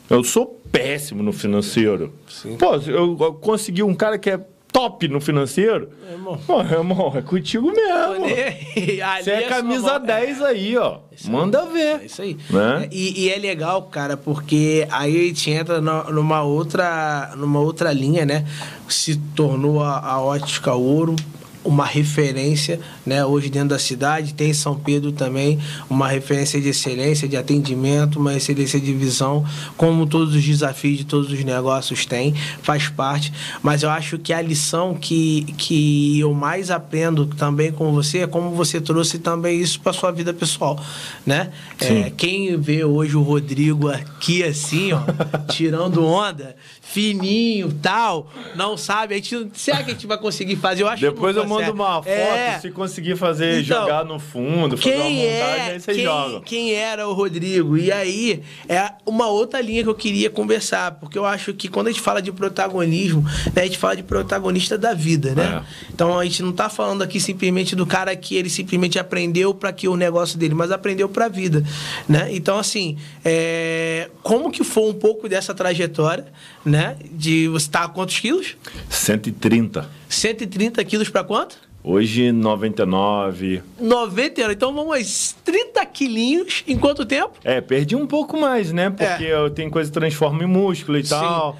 Eu sou péssimo no financeiro. Sim. Pô, eu consegui um cara que é top no financeiro, É, irmão. pô, irmão, é contigo mesmo. Você é sua camisa mão. 10 aí, ó. Manda ver. É isso aí. Né? E, e é legal, cara, porque aí a gente entra numa outra, numa outra linha, né? Se tornou a, a ótica ouro uma referência, né? Hoje dentro da cidade tem São Pedro também uma referência de excelência, de atendimento, uma excelência de visão, como todos os desafios de todos os negócios têm, faz parte. Mas eu acho que a lição que, que eu mais aprendo também com você é como você trouxe também isso para sua vida pessoal, né? É, quem vê hoje o Rodrigo aqui assim, ó, tirando onda, fininho, tal, não sabe, a gente, será que a gente vai conseguir fazer? Eu acho Depois eu mando uma foto, É. se conseguir fazer, Então, jogar no fundo, fazer uma Quem montagem, é, aí vocês quem, jogam. quem era o Rodrigo? E aí, é uma outra linha que eu queria conversar, porque eu acho que quando a gente fala de protagonismo, né, a gente fala de protagonista da vida, né? É. Então a gente não tá falando aqui simplesmente do cara que ele simplesmente aprendeu para que o negócio dele, mas aprendeu para a vida, né? Então assim, é, como que foi um pouco dessa trajetória, né? De você tá a quantos quilos? 130. 130 quilos para quanto? Hoje, 99. 90 anos. Então vamos aos 30 quilinhos em quanto tempo? É, perdi um pouco mais, né? Porque eu tenho coisa que transforma em músculo e É. Sim. tal.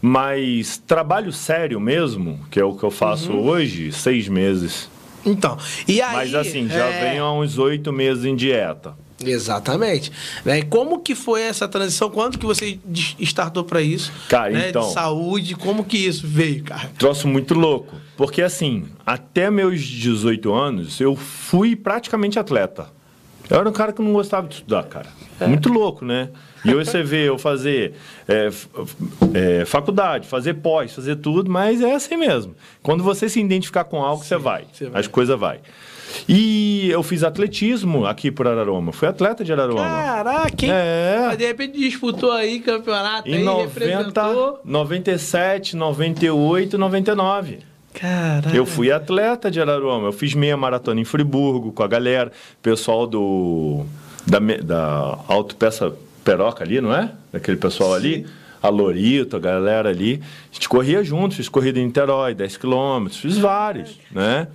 Mas trabalho sério mesmo, que é o que eu faço Uhum. hoje, seis meses. Então, e aí... Mas assim, já é, venho há uns oito meses em dieta. Exatamente. Né? E como que foi essa transição? Quando que você startou para isso? Cara, né? então- De saúde, como que isso veio, cara? Troço muito louco. Porque assim, até meus 18 anos, eu fui praticamente atleta. Eu era um cara que não gostava de estudar, cara. É. Muito louco, né? E hoje você vê eu fazer é, é, faculdade, fazer pós, fazer tudo, mas é assim mesmo. Quando você se identificar com algo, você vai. você vai. As coisas vai. E eu fiz atletismo aqui por Araroma. Fui atleta de Araroma. Caraca, hein? É. Mas de repente disputou aí campeonato, Em aí 90, representou. 97, 98, 99. Caraca. Eu fui atleta de Araruama. Eu fiz meia maratona em Friburgo com a galera. Pessoal do da, da Autopeça Peroca ali, não é? Daquele pessoal ali. A Lorito, a galera ali. A gente corria junto. Fiz corrida em Niterói, 10 quilômetros. Fiz vários, né?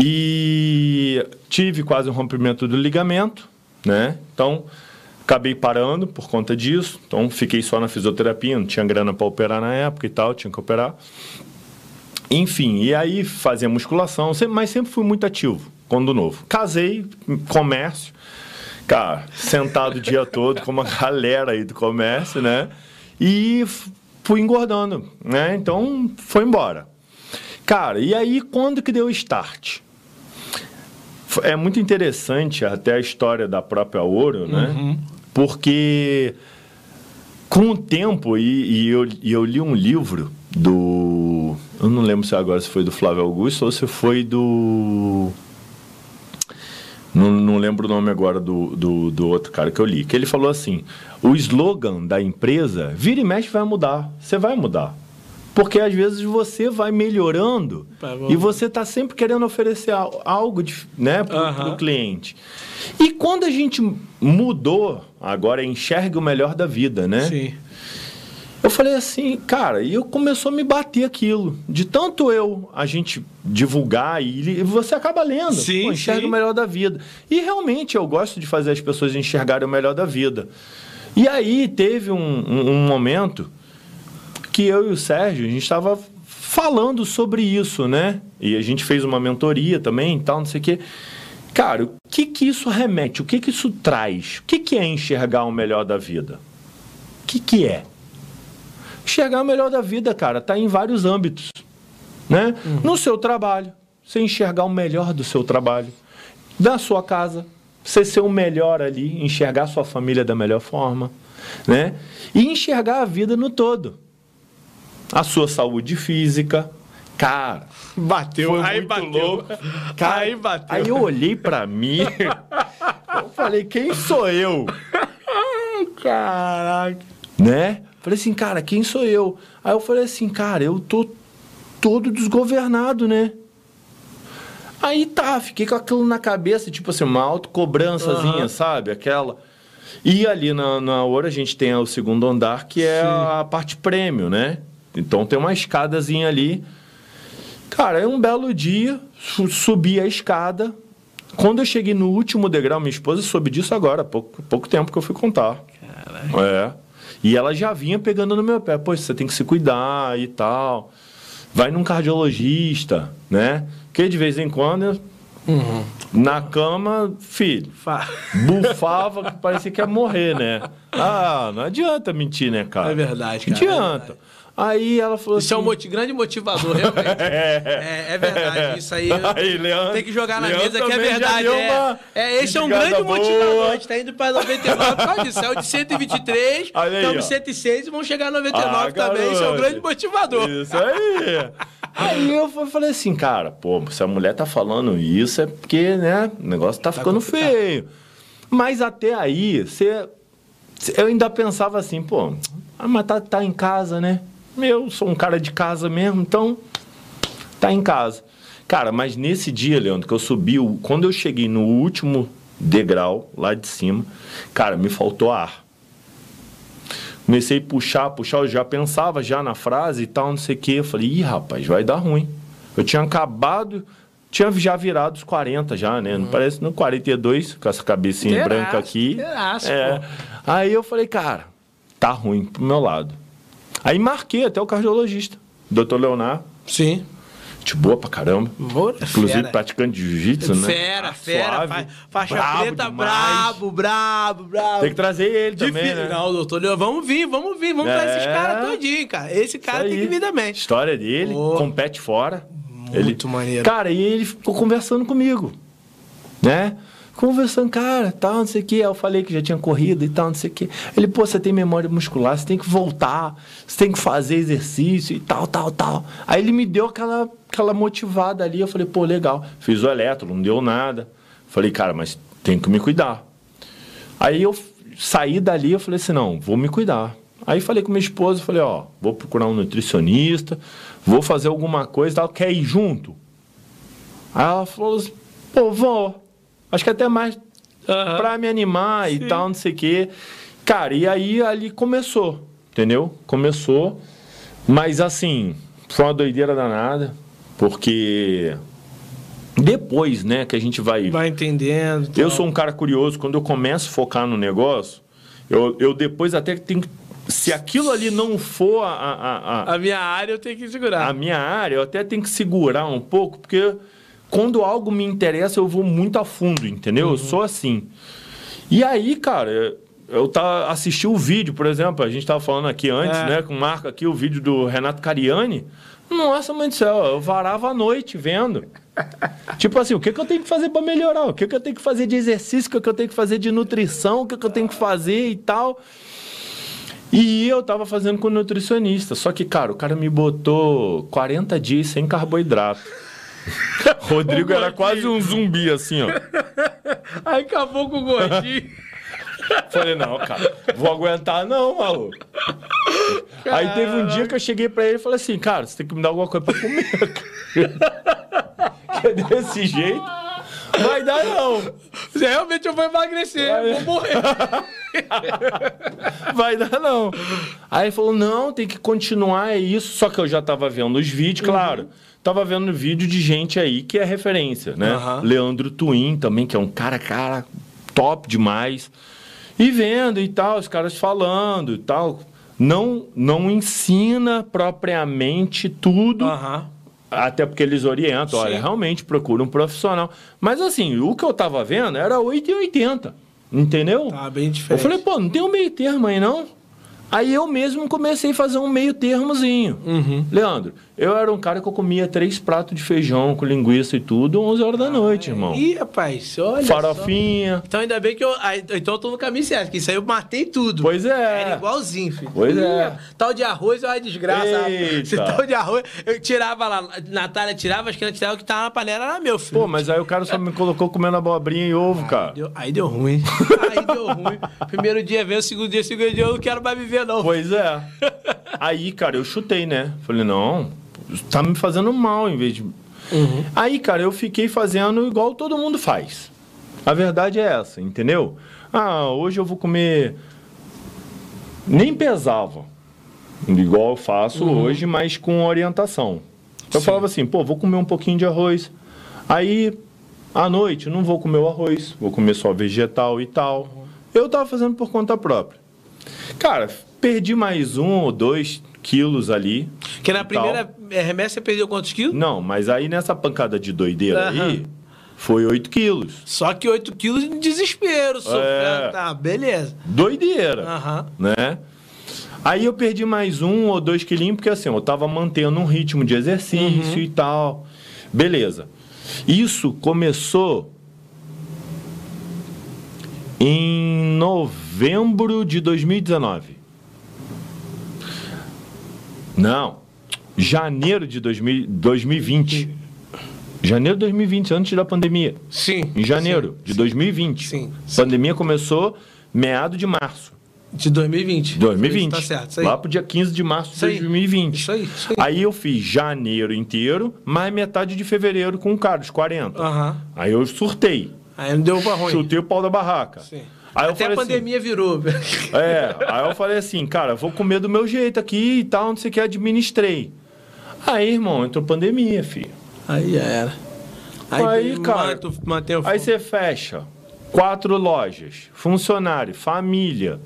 E tive quase um rompimento do ligamento, né? Então, acabei parando por conta disso. Então, fiquei só na fisioterapia. Não tinha grana para operar na época e tal. Tinha que operar. Enfim, e aí fazia musculação, mas sempre fui muito ativo quando novo. Casei, comércio, cara, sentado o dia todo com uma galera aí do comércio, né? E fui engordando, né? Então foi embora. Cara, e aí quando que deu o start? É muito interessante até a história da própria Ouro, né? Porque com o tempo, e, e eu, e eu li um livro do. Eu não lembro se agora se foi do Flávio Augusto ou se foi do. Não, não lembro o nome agora do, do, do outro cara que eu li. Que ele falou assim: o slogan da empresa, vira e mexe, vai mudar. Você vai mudar. Porque às vezes você vai melhorando Tá e você está sempre querendo oferecer al- algo de, né, para o Aham. cliente. E quando a gente mudou, agora enxerga o melhor da vida, né? Sim. Eu falei assim, cara, e eu começou a me bater aquilo. De tanto eu, a gente divulgar e, li- você acaba lendo. Sim, Pô, enxerga sim. o melhor da vida. E realmente eu gosto de fazer as pessoas enxergarem o melhor da vida. E aí teve um, um- um momento que eu e o Sérgio, a gente estava falando sobre isso, né? E a gente fez uma mentoria também e tal, não sei o quê. Cara, o que que isso remete? O que que isso traz? O que que é enxergar o melhor da vida? O que que é? Enxergar o melhor da vida, cara, tá em vários âmbitos, né? No seu trabalho, você enxergar o melhor do seu trabalho, da sua casa, você ser o melhor ali, enxergar sua família da melhor forma, né? E enxergar a vida no todo. A sua saúde física, cara, Bateu, foi aí bateu. louco. Cara, aí bateu. Aí eu olhei pra mim, eu falei, quem sou eu? Caraca. né? Falei assim, cara, quem sou eu? Aí eu falei assim, cara, eu tô todo desgovernado, né? Aí tá, fiquei com aquilo na cabeça, tipo assim, uma autocobrançazinha, Aham. sabe? Aquela. E ali na, na hora a gente tem o segundo andar, que é Sim. a parte prêmio, né? Então tem uma escadazinha ali. Cara, é um belo dia, su- subi a escada. Quando eu cheguei no último degrau, minha esposa soube disso agora, há pouco, pouco tempo que eu fui contar. Caralho. É. E ela já vinha pegando no meu pé. Pô, você tem que se cuidar e tal. Vai num cardiologista, né? Porque de vez em quando, Uhum. na cama, filho, Fa- bufava que parecia que ia morrer, né? Ah, não adianta mentir, né, cara? É verdade, Não cara, é adianta. Aí ela falou Isso é um assim... moti- grande motivador, realmente. é, é verdade. Isso aí. Aí, Leandro- tem que jogar na Leandro mesa que é verdade. É, uma é, esse é um grande boa. motivador. A gente tá indo pra 99 por causa disso. É o de 123, Olha aí, estamos em ó. 106 e vamos chegar a 99 Ah, também. Isso é um grande motivador. Isso aí. Aí eu fa- falei assim, cara, pô, se a mulher tá falando isso é porque, né, o negócio tá, ficando complicado. feio. Mas até aí, você, eu ainda pensava assim, pô, ah, mas tá, tá em casa, né? Eu sou um cara de casa mesmo, então tá em casa. Cara, mas nesse dia, Leandro, que eu subi, quando eu cheguei no último degrau lá de cima, cara, me faltou ar. Comecei a puxar, puxar, eu já pensava já na frase e tal, não sei o quê. Eu falei, ih, rapaz, vai dar ruim. Eu tinha acabado, tinha já virado os 40 já, né? Não parece no 42, com essa cabecinha branca aqui. é. pô. Aí eu falei, cara, tá ruim pro meu lado. Aí marquei até o cardiologista, doutor Leonardo, Sim. gente boa pra caramba. Boa, Inclusive fera. praticante de jiu-jitsu, né? Fera, fera. suave, fa- faixa brabo preta, demais. brabo, brabo, brabo. Tem que trazer ele também, Difícil. né? Não, doutor Leão, vamos vir, vamos vir, vamos É. trazer esses caras todinho, cara. Esse cara tem que vir também. História dele, compete fora. Muito maneiro. Cara, e ele ficou conversando comigo, né? Conversando, cara, tal, não sei o que. Eu falei que já tinha corrido e tal, não sei o que. Ele, pô, você tem memória muscular, você tem que voltar, você tem que fazer exercício e tal, tal, tal. Aí ele me deu aquela, aquela motivada ali. Eu falei, pô, legal. Fiz o eletro, não deu nada. Falei, cara, mas tem que me cuidar. Aí eu saí dali, eu falei assim, não, vou me cuidar. Aí falei com minha esposa, falei, ó, vou procurar um nutricionista, vou fazer alguma coisa, tal, quer ir junto? Aí ela falou assim, pô, vou. Acho que até mais Aham. pra me animar e tal, não sei o quê. Cara, e aí ali começou, entendeu? Começou, mas assim, foi uma doideira danada, porque depois, né, que a gente vai Vai entendendo. eu sou um cara curioso, quando eu começo a focar no negócio, eu, eu depois até tenho que. Se aquilo ali não for a, a, a, A minha área eu tenho que segurar. a minha área, eu até tenho que segurar um pouco, porque quando algo me interessa, eu vou muito a fundo, entendeu? Eu sou assim. E aí, cara, eu tá, assisti o vídeo, por exemplo, a gente estava falando aqui antes, É. né? Com marca aqui o vídeo do Renato Cariani. Nossa, mãe do céu, eu varava a noite vendo. Tipo assim, o que, que eu tenho que fazer para melhorar? O que, que eu tenho que fazer de exercício? O que, que eu tenho que fazer de nutrição? O que, que eu tenho que fazer e tal? E eu tava fazendo com nutricionista. Só que, cara, o cara me botou 40 dias sem carboidrato. Rodrigo era quase um zumbi, assim, ó. Aí acabou com o gordinho. Falei, não, cara, vou aguentar não, maluco. Aí teve um dia que eu cheguei pra ele e falei assim, cara, você tem que me dar alguma coisa pra comer. que é desse jeito, vai dar não. Realmente eu vou emagrecer, Vai. vou morrer. Vai dar não. Aí ele falou, não, tem que continuar, é isso. Só que eu já tava vendo os vídeos, claro. Tava vendo vídeo de gente aí que é referência, né? Aham. Leandro Twin também, que é um cara, cara, top demais. E vendo e tal, os caras falando e tal. Não, não ensina propriamente tudo, Aham. até porque eles orientam, olha, realmente procura um profissional. Mas assim, o que eu tava vendo era 8,80, entendeu? Tá bem Eu diferente. falei, pô, não tem um meio termo aí não? Aí eu mesmo comecei a fazer um meio termozinho. Uhum. Leandro, eu era um cara que eu comia três pratos de feijão com linguiça e tudo, 11 horas da noite, irmão. Ih, rapaz, olha só. Farofinha. Então ainda bem que eu. aí, Então eu tô no caminho certo, que isso aí eu matei tudo. Pois é. Era igualzinho, filho. Pois Ih, é. Tal de arroz é uma desgraça. Eita. Esse tal de arroz. Eu tirava lá, Natália tirava, as crianças tiravam, o que tava na panela era meu, filho. Pô, mas aí o cara só me colocou comendo abobrinha e ovo, cara. Deu- aí deu ruim. aí deu ruim. Primeiro dia veio, segundo dia, segundo dia, eu não quero mais viver, não. Pois é. Aí, cara, eu chutei, né? Falei, não, tá me fazendo mal em vez de. Uhum. Aí, cara, eu fiquei fazendo igual todo mundo faz. A verdade é essa, entendeu? Ah, hoje eu vou comer. Nem pesava. Igual eu faço Uhum. hoje, mas com orientação. Eu Sim. falava assim, pô, vou comer um pouquinho de arroz. Aí, à noite, não vou comer o arroz, vou comer só vegetal e tal. Uhum. Eu tava fazendo por conta própria. Cara, perdi mais um ou dois quilos ali. Que na primeira tal. remessa você perdeu quantos quilos? Não, mas aí nessa pancada de doideira aí, foi 8 quilos. Só que 8 quilos em desespero, sofrendo. É... Tá, beleza. Doideira. Né? Aí eu perdi mais um ou dois quilinhos, porque assim, eu tava mantendo um ritmo de exercício uhum. e tal. Beleza. Isso começou em novembro de 2019. Não, janeiro de 2000, 2020. Janeiro de 2020, antes da pandemia. Sim. Em janeiro sim, de 2020. Sim. A pandemia começou meado de março. De 2020. 2020. Tá certo, isso aí. Lá pro dia 15 de março de 2020. Isso aí, isso aí. Aí eu fiz janeiro inteiro, mais metade de fevereiro com o Carlos, 40. Uhum. Aí eu surtei. Aí não deu pra ruim. Chutei o pau da barraca. Sim. Aí Até a assim, pandemia assim, virou. É, aí eu falei assim, cara, vou comer do meu jeito aqui e tal, não sei o que, administrei. Aí, irmão, entrou pandemia, filho. Aí já era. Aí, aí cara, aí você fecha quatro lojas, funcionário, família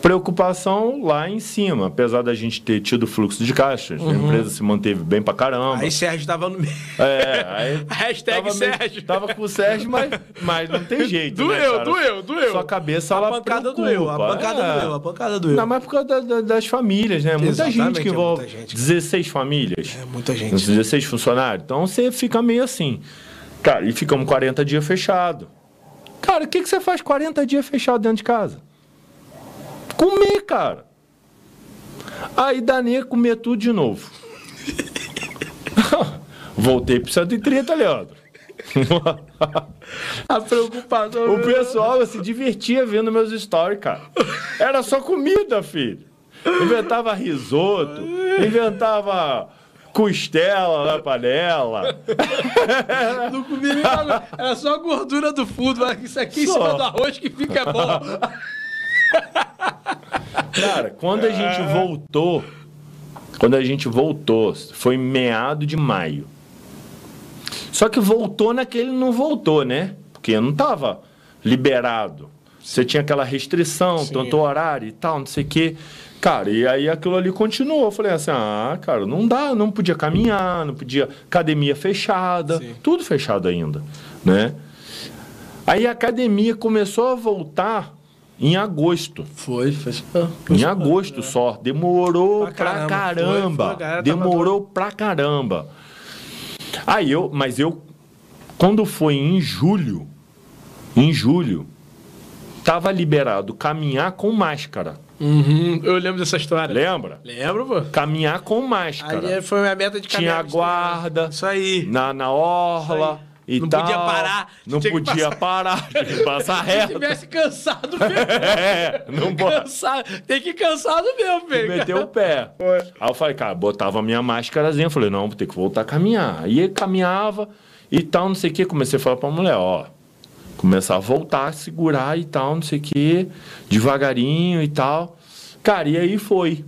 preocupação lá em cima. Apesar da gente ter tido fluxo de caixas, uhum. a empresa se manteve bem pra caramba. Aí Sérgio tava no meio. É, aí. Hashtag tava Sérgio. Meio, tava com o Sérgio, mas, mas não tem jeito. Doeu, né, doeu, doeu. Sua cabeça, a ela pancada preocupa. doeu, a pancada é. doeu, a pancada doeu. Não, mas por causa da, da, das famílias, né? Muita Exatamente, gente que é envolve. É gente. 16 famílias. É muita gente. 16 funcionários. Então você fica meio assim. Cara, e ficamos 40 dias fechado. Cara, o que, que você faz 40 dias fechado dentro de casa? Comer, cara. Aí Danê comer tudo de novo. Voltei pro 130, Leandro. A preocupação. O pessoal se divertia vendo meus stories, cara. Era só comida, filho. Inventava risoto, inventava costela na panela. Não comia nem Era só a gordura do fundo. Isso aqui só. em cima do arroz que fica bom. Cara, quando a gente voltou, quando a gente voltou, foi meado de maio. Só que voltou naquele não voltou, né? Porque não tava liberado. Você tinha aquela restrição, Sim. tanto horário e tal, não sei o quê. Cara, e aí aquilo ali continuou. Eu falei assim: ah, cara, não dá, não podia caminhar, não podia. Academia fechada, Sim. tudo fechado ainda, né? Aí a academia começou a voltar em agosto. Foi, foi. Em agosto só. Demorou pra, pra caramba. caramba. Foi, foi, Demorou pra caramba. Aí eu, mas eu, quando foi em julho, em julho, tava liberado caminhar com máscara. Uhum, eu lembro dessa história. Lembra? Lembro, pô. Caminhar com máscara. Aí foi a meta de caminhar. Tinha guarda. Isso aí. Na, na orla e não tal. podia parar. Não podia passar... parar, passar reto. Se tivesse cansado mesmo. é, não cansado, Tem que ir cansado mesmo, velho. Meteu o pé. Foi. Aí eu falei, cara, botava a minha máscarazinha. Falei, não, vou ter que voltar a caminhar. Aí caminhava e tal, não sei o que. Comecei a falar pra mulher, ó. Começar a voltar, a segurar e tal, não sei o que. Devagarinho e tal. Cara, e aí foi.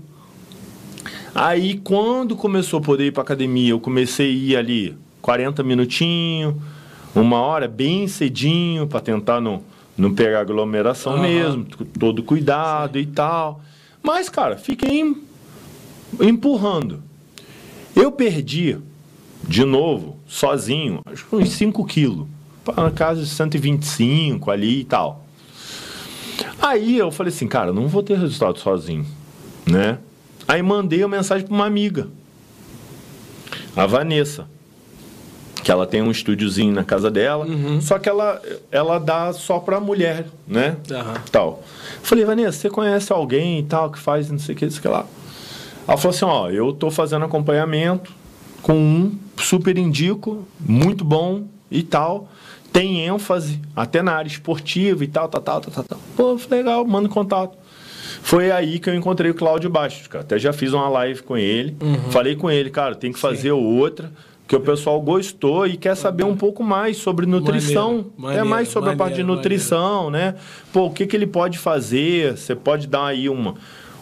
Aí, quando começou a poder ir pra academia, eu comecei a ir ali 40 minutinhos, uma hora, bem cedinho, para tentar não, não pegar aglomeração uhum. mesmo, todo cuidado Sim. e tal. Mas, cara, fiquei empurrando. Eu perdi, de novo, sozinho, acho que uns 5 quilos. Na casa de 125 ali e tal. Aí eu falei assim, cara, não vou ter resultado sozinho, né? Aí mandei uma mensagem para uma amiga, a Vanessa que ela tem um estúdiozinho na casa dela, uhum. só que ela, ela dá só pra mulher, né? Uhum. Tal. Falei, Vanessa, você conhece alguém e tal que faz não sei o que, isso que lá? Ela falou assim, ó, eu tô fazendo acompanhamento com um, super indico, muito bom e tal, tem ênfase até na área esportiva e tal, tal, tal, tal, tal. Pô, legal, manda contato. Foi aí que eu encontrei o Cláudio Bastos, cara. Até já fiz uma live com ele. Uhum. Falei com ele, cara, tem que fazer Sim. outra que o pessoal gostou e quer saber um pouco mais sobre nutrição. Maneiro, é mais sobre maneiro, a parte de nutrição, maneiro. né? Pô, o que, que ele pode fazer? Você pode dar aí uma.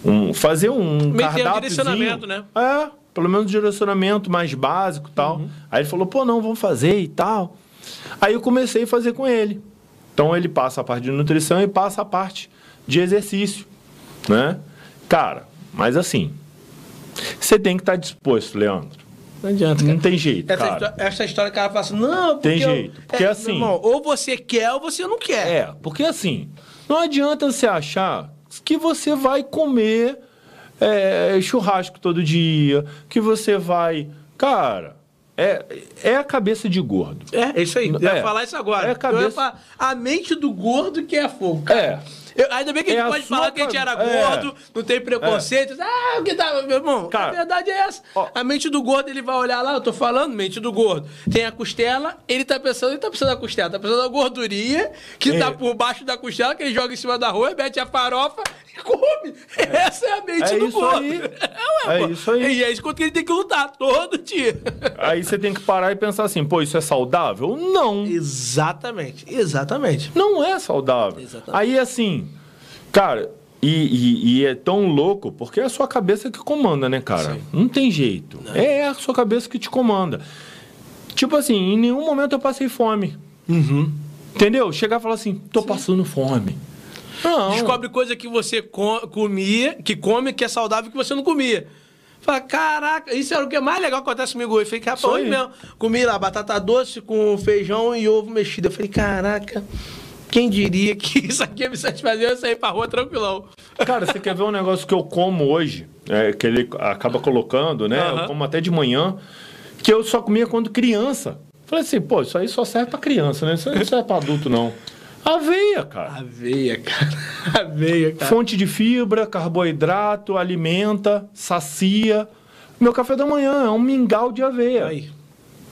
Um, fazer um cardápio. direcionamento, né? É, pelo menos direcionamento mais básico e tal. Uhum. Aí ele falou, pô, não, vamos fazer e tal. Aí eu comecei a fazer com ele. Então ele passa a parte de nutrição e passa a parte de exercício, né? Cara, mas assim, você tem que estar disposto, Leandro. Não adianta. Cara. Não tem jeito. Essa, cara. História, essa história que ela fala assim, não, porque. Tem jeito. Eu, porque é, assim. Irmão, ou você quer ou você não quer. É, porque assim, não adianta você achar que você vai comer é, churrasco todo dia, que você vai. Cara, é, é a cabeça de gordo. É, é isso aí. Eu é, ia falar isso agora. É a cabeça... Falar, a mente do gordo que é fogo. Cara. É. Eu, ainda bem que a gente é pode falar que a gente era é. gordo, não tem preconceito. É. Ah, o que tá, meu irmão? Cara, a verdade é essa. Ó, a mente do gordo, ele vai olhar lá, eu tô falando, mente do gordo. Tem a costela, ele tá pensando, ele tá pensando na costela, tá pensando na gordurinha que tá é. tá por baixo da costela, que ele joga em cima da rua, mete a farofa e come. É. Essa é a mente é do gordo. Aí. É, é isso aí. E é isso contra que ele tem que lutar todo dia. Aí você tem que parar e pensar assim, pô, isso é saudável? Não. Exatamente, exatamente. Não é saudável. Exatamente. Aí assim, Cara, e, e, e, é tão louco porque é a sua cabeça que comanda, né, cara? Sim. Não tem jeito. Não. É a sua cabeça que te comanda. Tipo assim, em nenhum momento eu passei fome. Uhum. Entendeu? Chegar e falar assim, tô Sim. passando fome. Não. Descobre coisa que você com, comia, que come, que é saudável, que você não comia. Fala, caraca, isso era o que mais legal que acontece comigo hoje. Falei, rapaz, hoje mesmo. Comi lá batata doce com feijão e ovo mexido. Eu falei, caraca. Quem diria que isso aqui ia me satisfazer eu sair pra rua tranquilão? Cara, você quer ver um negócio que eu como hoje, é, que ele acaba colocando, né? Uhum. Eu como até de manhã, que eu só comia quando criança. Falei assim, pô, isso aí só serve pra criança, né? Isso não serve pra adulto, não. Aveia, cara. Aveia, cara. Aveia, cara. Fonte de fibra, carboidrato, alimenta, sacia. Meu café da manhã é um mingau de aveia. Aí.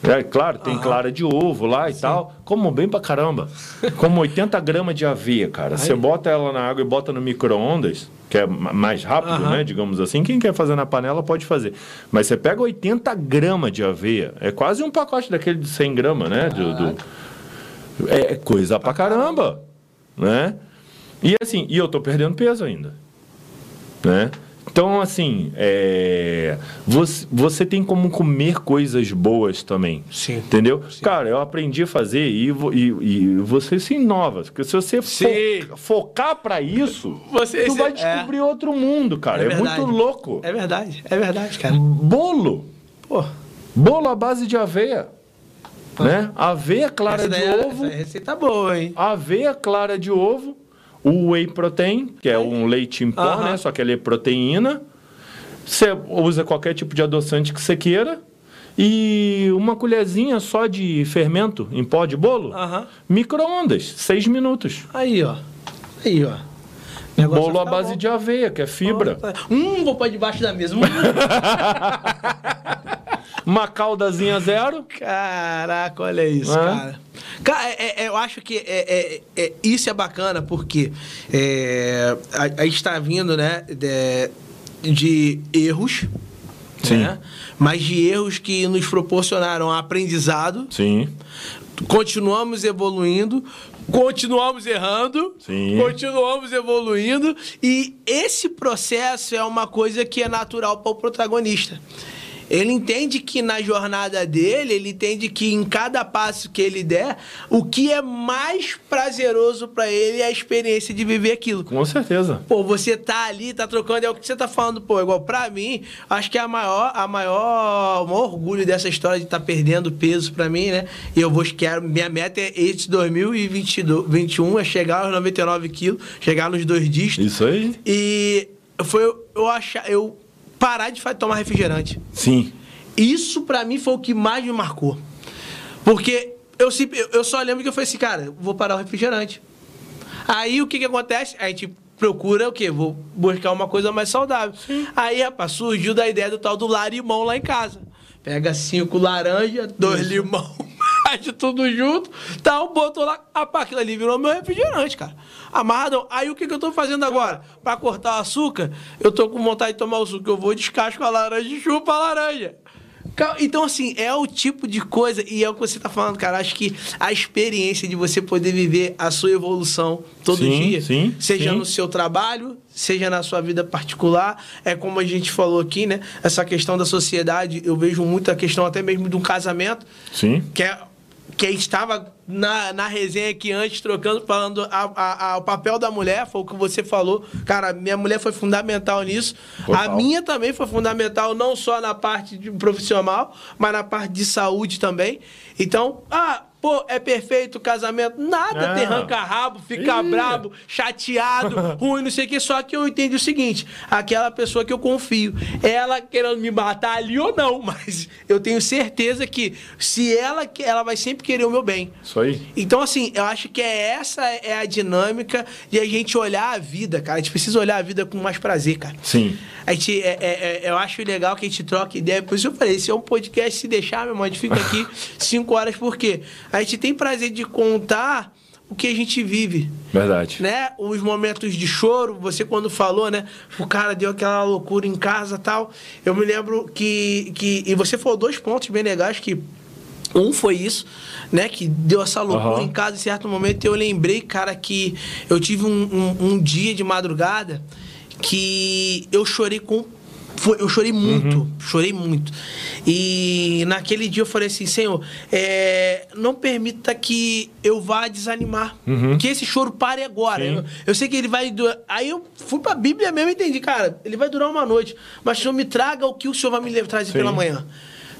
É claro, tem clara de ovo lá e Sim. tal. Como bem pra caramba. Como 80 gramas de aveia, cara. Você bota ela na água e bota no micro-ondas, que é mais rápido, né? Digamos assim. Quem quer fazer na panela pode fazer. Mas você pega 80 gramas de aveia. É quase um pacote daquele de 100 gramas, né? Do, do... É coisa pra caramba, né? E assim, e eu tô perdendo peso ainda, né? Então, assim, é, você, você tem como comer coisas boas também. Sim. Entendeu? Sim. Cara, eu aprendi a fazer e, e, e você se inova. Porque se você fo, focar para isso, você, tu vai é. descobrir é. outro mundo, cara. É, é, muito louco. É verdade, é verdade, cara. Bolo. Pô. Bolo à base de aveia. Né? Aveia clara de é, ovo. Essa receita boa, hein? Aveia clara de ovo o whey protein, que é um leite em pó, né? Só que ele é proteína. Você usa qualquer tipo de adoçante que você queira. E uma colherzinha só de fermento em pó de bolo. Uhum. Micro-ondas, seis minutos. Aí, ó. Aí, ó. Bolo à base bom. de aveia, que é fibra. Tá. Hum, vou pôr debaixo da mesa. Hum. uma caldazinha zero. Caraca, olha isso, é. cara. Cara, é, é, eu acho que é, é, é, isso é bacana porque a, a gente está vindo, né, de, de erros, Sim. Né? mas de erros que nos proporcionaram aprendizado. Sim. Continuamos evoluindo, continuamos errando, Sim. continuamos evoluindo, e esse processo é uma coisa que é natural para o protagonista. Ele entende que na jornada dele, ele entende que em cada passo que ele der, o que é mais prazeroso para ele é a experiência de viver aquilo. Com certeza. Pô, você tá ali, tá trocando, é o que você tá falando, pô, igual para mim, acho que é a maior, a maior, o maior orgulho dessa história de estar tá perdendo peso para mim, né? E eu vou quero, minha meta é esse 2021 é chegar aos 99 quilos, chegar nos dois dígitos. Isso aí. E foi eu achar, eu parar de tomar refrigerante. Sim. Isso para mim foi o que mais me marcou. Porque eu, eu só lembro que eu falei assim, cara, vou parar o refrigerante. Aí o que que acontece? A gente procura o quê? Vou buscar uma coisa mais saudável. Sim. Aí, rapaz, surgiu da ideia do tal do larimão lá em casa. Pega cinco laranja, dois Isso. limão, de tudo junto, tal, botou lá, rapaz, aquilo ali virou meu refrigerante, cara amarradão. Aí o que, que eu tô fazendo agora? Para cortar o açúcar, eu tô com vontade de tomar o suco. Eu vou descasco a laranja e chupo a laranja. Então, assim, é o tipo de coisa, e é o que você tá falando, cara. Acho que a experiência de você poder viver a sua evolução todo Sim, dia, sim, seja sim. no seu trabalho, seja na sua vida particular, é como a gente falou aqui, né? Essa questão da sociedade, eu vejo muito a questão até mesmo de um casamento, Sim. que é que a estava na, na resenha aqui antes, trocando, falando a, a- a- o papel da mulher, foi o que você falou. Cara, minha mulher foi fundamental nisso. A Total. minha também foi fundamental, não só na parte profissional, mas na parte de saúde também. Então, ah, pô, é perfeito o casamento. Nada, Não. tem ranca-rabo, fica Ih. brabo, chateado, ruim, não sei o que. Só que eu entendi o seguinte: aquela pessoa que eu confio, ela querendo me matar ali ou não, mas eu tenho certeza que se ela ela vai sempre querer o meu bem. Isso aí. Então, assim, eu acho que é essa é a dinâmica de a gente olhar a vida, cara. A gente precisa olhar a vida com mais prazer, cara. Sim. A gente, é, é- é- eu acho legal que a gente troque ideia. Por isso eu falei, se é um podcast, se deixar, meu irmão, a gente fica aqui cinco horas, por quê? A gente tem prazer de contar o que a gente vive Verdade. né? Os momentos de choro, você quando falou, né? O cara deu aquela loucura em casa tal. Eu me lembro que. que e você falou dois pontos bem legais que. Um foi isso, né? Que deu essa loucura Aham. em casa em certo momento. E eu lembrei, cara, que eu tive um, um- um dia de madrugada que eu chorei com. Foi- eu chorei muito, chorei muito. E naquele dia eu falei assim, Senhor, é, não permita que eu vá desanimar. Que esse choro pare agora. Eu, eu sei que ele vai. durar- Aí eu fui pra Bíblia mesmo e entendi, cara, ele vai durar uma noite. Mas o Senhor me traga o que o Senhor vai me trazer Sim. pela manhã.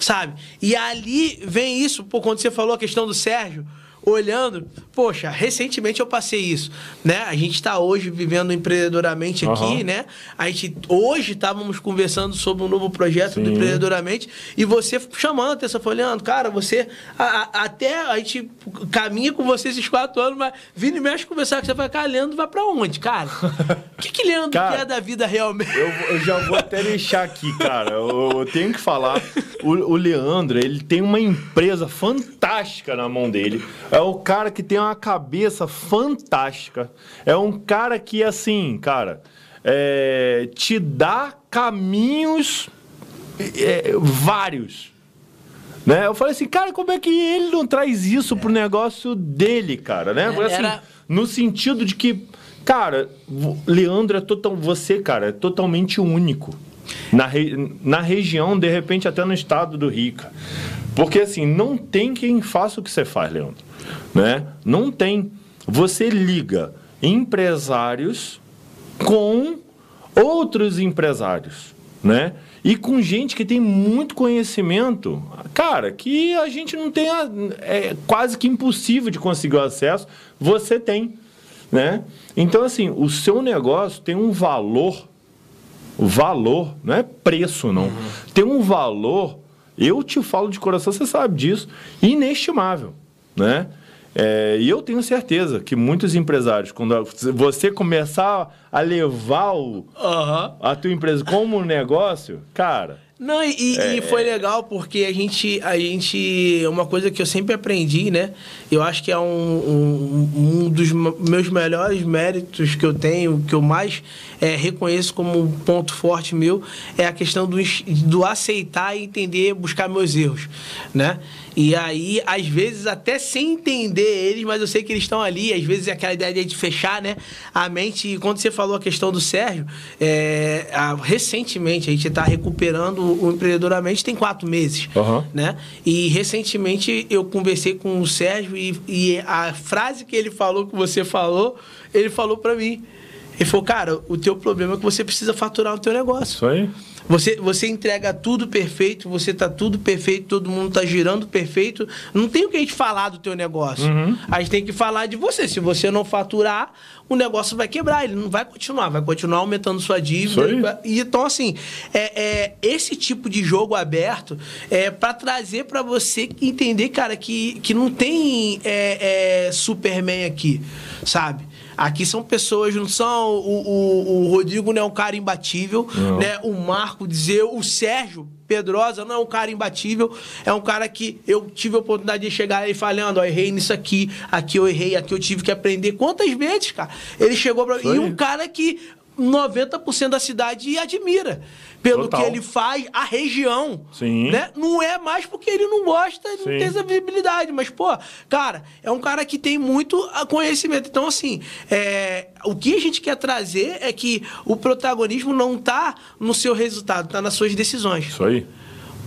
Sabe? E ali vem isso, pô, quando você falou a questão do Sérgio, olhando, poxa, recentemente eu passei isso, né? A gente está hoje vivendo empreendedoramente aqui, Aham. né? A gente hoje estávamos conversando sobre um novo projeto do Sim. empreendedoramente e você chamando a atenção, falou, Leandro, cara, você a- a- até a gente caminha com você esses quatro anos, mas vindo e mexe conversar com você, fala, cara, Leandro vai pra onde, cara? O que que Leandro Cara, quer da vida realmente? Eu, eu já vou até deixar aqui, cara. Eu, eu tenho que falar. O, o Leandro, ele tem uma empresa fantástica na mão dele. É o cara que tem uma cabeça fantástica. É um cara que, assim, cara, é, te dá caminhos é, vários. Né? Eu falei assim, cara, como é que ele não traz isso pro negócio dele, cara, né? Porque, assim, Era- no sentido de que, cara, Leandro é total, você, cara, é totalmente único. Na, re- na região, de repente, até no estado do Rio. cara. Porque assim, não tem quem faça o que você faz, Leandro. Né? Não tem. Você liga empresários com outros empresários, né? E com gente que tem muito conhecimento, cara, que a gente não tem, a- é quase que impossível de conseguir o acesso, você tem, né? Então, assim, o seu negócio tem um valor, valor, não é preço, não, tem um valor, eu te falo de coração, você sabe disso, inestimável, né? É, e eu tenho certeza que muitos empresários, quando você começar a levar o, Aham. a tua empresa como um negócio, cara, Não, e, É. e foi legal porque a gente, a gente. Uma coisa que eu sempre aprendi, né? Eu acho que é um, um, um dos meus melhores méritos que eu tenho, que eu mais é, reconheço como um ponto forte meu, é a questão do, do aceitar e entender, buscar meus erros, né? E aí, às vezes, até sem entender eles, mas eu sei que eles estão ali, às vezes é aquela ideia de fechar, né? A mente. E quando você falou a questão do Sérgio, é, a- recentemente a gente está recuperando o empreendedoramente tem quatro meses, Aham. né? E recentemente eu conversei com o Sérgio e, e a frase que ele falou, que você falou, ele falou para mim. Ele falou, cara, o teu problema é que você precisa faturar o teu negócio. isso aí. Você, você entrega tudo perfeito, você tá tudo perfeito, todo mundo tá girando perfeito. Não tem o que a gente falar do teu negócio. A gente tem que falar de você. Se você não faturar, o negócio vai quebrar, ele não vai continuar, vai continuar aumentando sua dívida. E então, assim, é, é, esse tipo de jogo aberto é para trazer para você entender, cara, que, que não tem é, é, Superman aqui, sabe? Aqui são pessoas, não são. O, o, o Rodrigo não é um cara imbatível, Não. né? O Marco dizer, o Sérgio Pedrosa não é um cara imbatível, é um cara que eu tive a oportunidade de chegar e falando, ó, errei nisso aqui, aqui eu errei, aqui eu tive que aprender. Quantas vezes, cara? Ele chegou pra Isso E aí. um cara que 90% da cidade admira pelo Total. que ele faz, a região. Sim. Né? Não é mais porque ele não gosta, não Sim. tem essa visibilidade. Mas, pô, cara, é um cara que tem muito ah, conhecimento. Então, assim, é, o que a gente quer trazer é que o protagonismo não tá no seu resultado, tá nas suas decisões. Isso aí.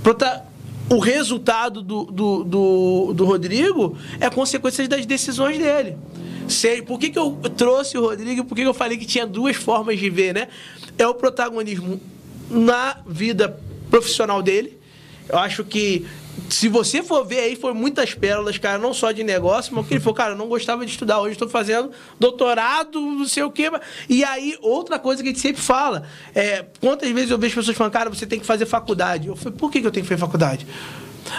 Prota- O resultado do, do, do, do Rodrigo é consequência das decisões dele. Sei, por que, que eu trouxe o Rodrigo? Por que, que eu falei que tinha duas formas de ver, né? É o protagonismo na vida profissional dele. Eu acho que se você for ver aí, foi muitas pérolas, cara, não só de negócio, mas que ele falou, cara, eu não gostava de estudar, hoje estou fazendo doutorado, não sei o quê. E aí, outra coisa que a gente sempre fala, é, quantas vezes eu vejo pessoas falando, cara, você tem que fazer faculdade. Eu falei, por que, que eu tenho que fazer faculdade?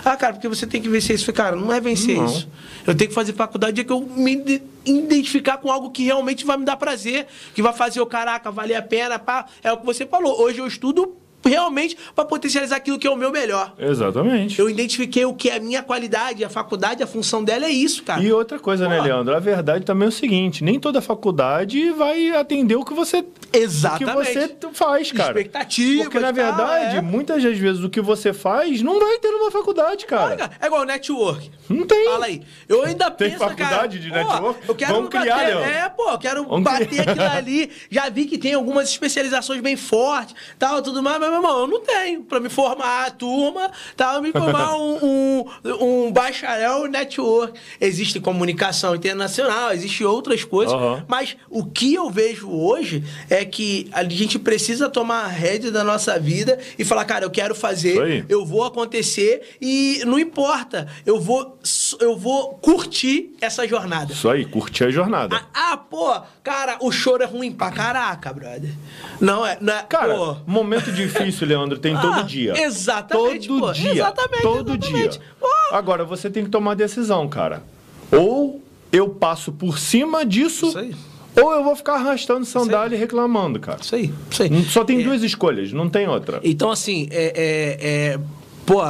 Ah, cara, porque você tem que vencer isso. Cara, não é vencer Não. isso. Eu tenho que fazer faculdade é que eu me ide- identificar com algo que realmente vai me dar prazer, que vai fazer o caraca, valer a pena. Pá. É o que você falou. Hoje eu estudo realmente para potencializar aquilo que é o meu melhor. Exatamente. Eu identifiquei o que é a minha qualidade, a faculdade, a função dela é isso, cara. E outra coisa, né, Pô. Leandro? A verdade também é o seguinte: nem toda faculdade vai atender o que você, Exatamente. o que você faz, cara. Expectativas Porque, na tal, verdade, é. muitas das vezes o que você faz não vai ter numa faculdade, cara. Olha, É igual network. Não tem. Fala aí. Eu ainda Tem penso, faculdade de cara, pô, network? Eu quero Vamos criar, bater, Leandro. É, pô, eu quero Vamos bater criar. aquilo ali. Já vi que tem algumas especializações bem fortes, tal, tudo mais, mas, meu irmão, eu não tenho pra me formar a turma, tal, me formar um, um, um bacharel network. Existe comunicação internacional, existe outras coisas, Aham. mas o que eu vejo hoje é que a gente precisa tomar a rédea da nossa vida e falar, cara, eu quero fazer, eu vou acontecer e não importa, eu vou, eu vou curtir essa jornada. Isso aí, curtir a jornada. Ah, ah, pô, cara, o choro é ruim pra caraca, brother. Não é, não é Cara, pô. momento difícil, Leandro, tem Ah, todo dia. exatamente, Todo pô, dia. exatamente, todo exatamente. dia. Pô. Agora, você tem que tomar decisão, cara. Ou eu passo por cima disso, Isso aí. ou eu vou ficar arrastando sandália e reclamando, cara. Isso aí, isso aí. Só tem É. duas escolhas, não tem outra. Então, assim, é, é, é, pô,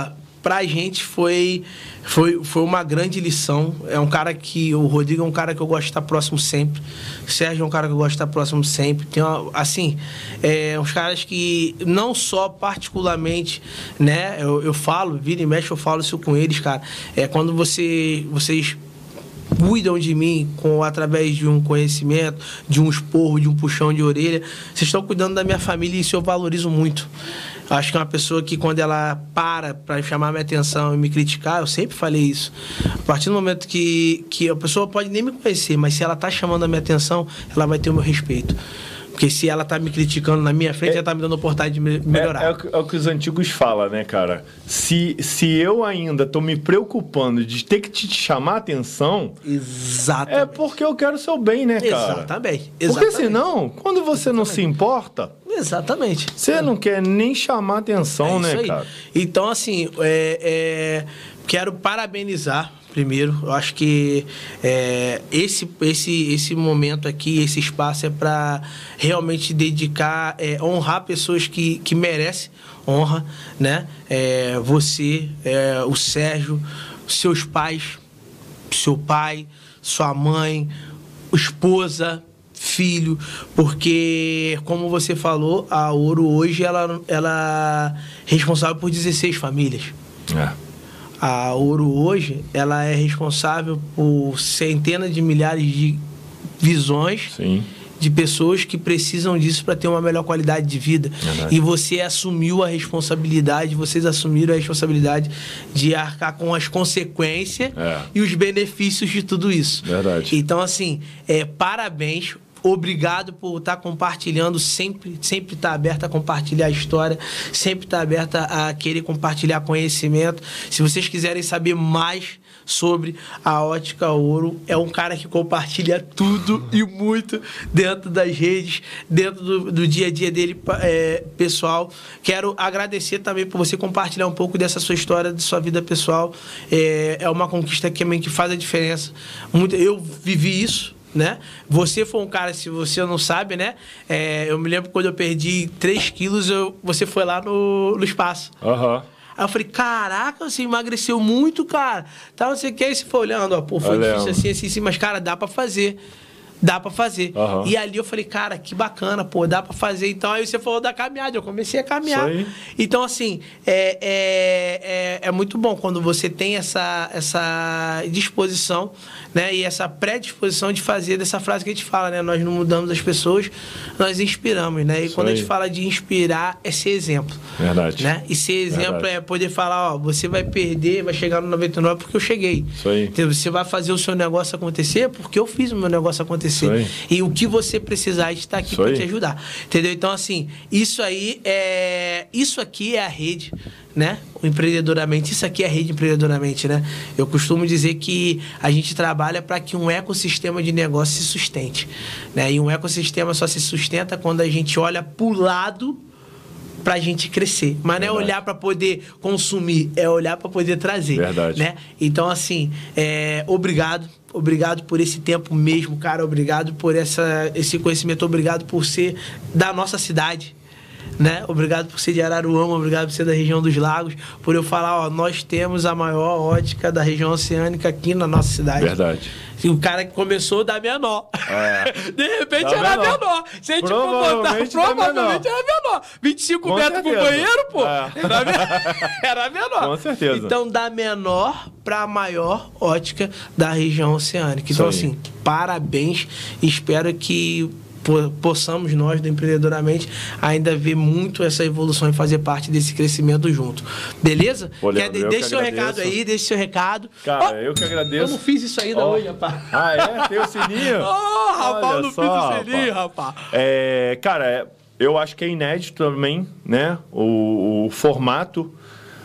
pra gente foi, foi, foi uma grande lição. É um cara que. O Rodrigo é um cara que eu gosto de estar próximo sempre. O Sérgio é um cara que eu gosto de estar próximo sempre. Tem uma, assim, é, uns caras que não só particularmente, né? Eu, eu falo, vira e mexe, eu falo isso com eles, cara. É quando você, vocês cuidam de mim com através de um conhecimento, de um esporro, de um puxão de orelha. Vocês estão cuidando da minha família e isso eu valorizo muito. Acho que é uma pessoa que quando ela para para chamar minha atenção e me criticar, eu sempre falei isso. A partir do momento que, que a pessoa pode nem me conhecer, mas se ela tá chamando a minha atenção, ela vai ter o meu respeito. Porque se ela tá me criticando na minha frente, ela tá me dando a oportunidade de me- melhorar. É, é o que, é o que os antigos falam, né, cara? Se, se eu ainda tô me preocupando de ter que te chamar atenção, Exatamente. é porque eu quero seu bem, né, cara? Exatamente. Porque Exatamente. senão, quando você não se importa, Exatamente. você não quer nem chamar atenção, É né, aí. cara? Então, assim, é, é, quero parabenizar primeiro. Eu acho que é, esse, esse, esse momento aqui, esse espaço é para realmente dedicar, é, honrar pessoas que, que merecem honra, né? É, você, é, o Sérgio, seus pais, seu pai, sua mãe, esposa, filho, porque como você falou, a Ouro hoje ela ela é responsável por 16 famílias. É. A Ouro hoje ela é responsável por centenas de milhares de visões Sim. de pessoas que precisam disso para ter uma melhor qualidade de vida. Verdade. E você assumiu a responsabilidade, vocês assumiram a responsabilidade de arcar com as consequências É. e os benefícios de tudo isso. Verdade. Então, assim, é, parabéns. Obrigado por estar compartilhando, sempre sempre estar aberta a compartilhar a história, sempre estar aberta a querer compartilhar conhecimento. Se vocês quiserem saber mais sobre a Ótica Ouro, é um cara que compartilha tudo e muito dentro das redes, dentro do, do dia a dia dele é, pessoal. Quero agradecer também por você compartilhar um pouco dessa sua história, de sua vida pessoal. É, é uma conquista que, que faz a diferença. Muito, eu vivi isso né? Você foi um cara, se você não sabe, né? É, eu me lembro quando eu perdi 3 quilos, eu, você foi lá no, no espaço. Aham. Aí eu falei, caraca, você emagreceu muito, cara. Tá, não sei o que. Aí você foi olhando, ó, pô, foi difícil assim, assim, assim, mas, cara, dá pra fazer. Dá para fazer. Aham. E ali eu falei, cara, que bacana, pô, dá para fazer. Então aí você falou da caminhada, eu comecei a caminhar. Então, assim, é, é, é, é muito bom quando você tem essa, essa disposição, né? E essa predisposição de fazer dessa frase que a gente fala, né? Nós não mudamos as pessoas, nós inspiramos, né? E Isso quando a aí. gente fala de inspirar, é ser exemplo. Verdade. Né? E ser exemplo Verdade. é poder falar, ó, você vai perder, vai chegar no 99 porque eu cheguei. Isso aí. Entendeu? Você vai fazer o seu negócio acontecer porque eu fiz o meu negócio acontecer. Aí. E o que você precisar, está aqui para te ajudar. Entendeu? Então, assim, isso aí é. Isso aqui é a rede, né? O empreendedoramente, isso aqui é a rede empreendedoramente, né? Eu costumo dizer que a gente trabalha para que um ecossistema de negócio se sustente. Né? E um ecossistema só se sustenta quando a gente olha para o lado para a gente crescer. Mas não é olhar para poder consumir, é olhar para poder trazer. Verdade. Né? Então, assim, é, obrigado. Obrigado por esse tempo mesmo, cara. Obrigado por essa, esse conhecimento. Obrigado por ser da nossa cidade. Né? Obrigado por ser de Araruama, obrigado por ser da região dos lagos, por eu falar, ó, nós temos a maior ótica da região oceânica aqui na nossa cidade. Verdade. E o cara que começou da menor. É. De repente Da era menor. menor. Se a gente for botar, Provavelmente era menor. 25 Com metros pro certeza. banheiro, pô. É. Era, me- era menor. Com certeza. Então, da menor pra maior ótica da região oceânica. Então, assim, parabéns. Espero que possamos nós do empreendedoramente ainda ver muito essa evolução e fazer parte desse crescimento junto. Beleza? Pô, Quer- deixa que seu recado agradeço. aí, deixa seu recado. Cara, Ó, eu que agradeço. Eu não fiz isso ainda Ó. hoje, rapaz. Ah, é? Tem o sininho? Ô, rapaz, Olha não fiz só, o sininho, rapaz. É, cara, é, eu acho que é inédito também, né? O, o formato.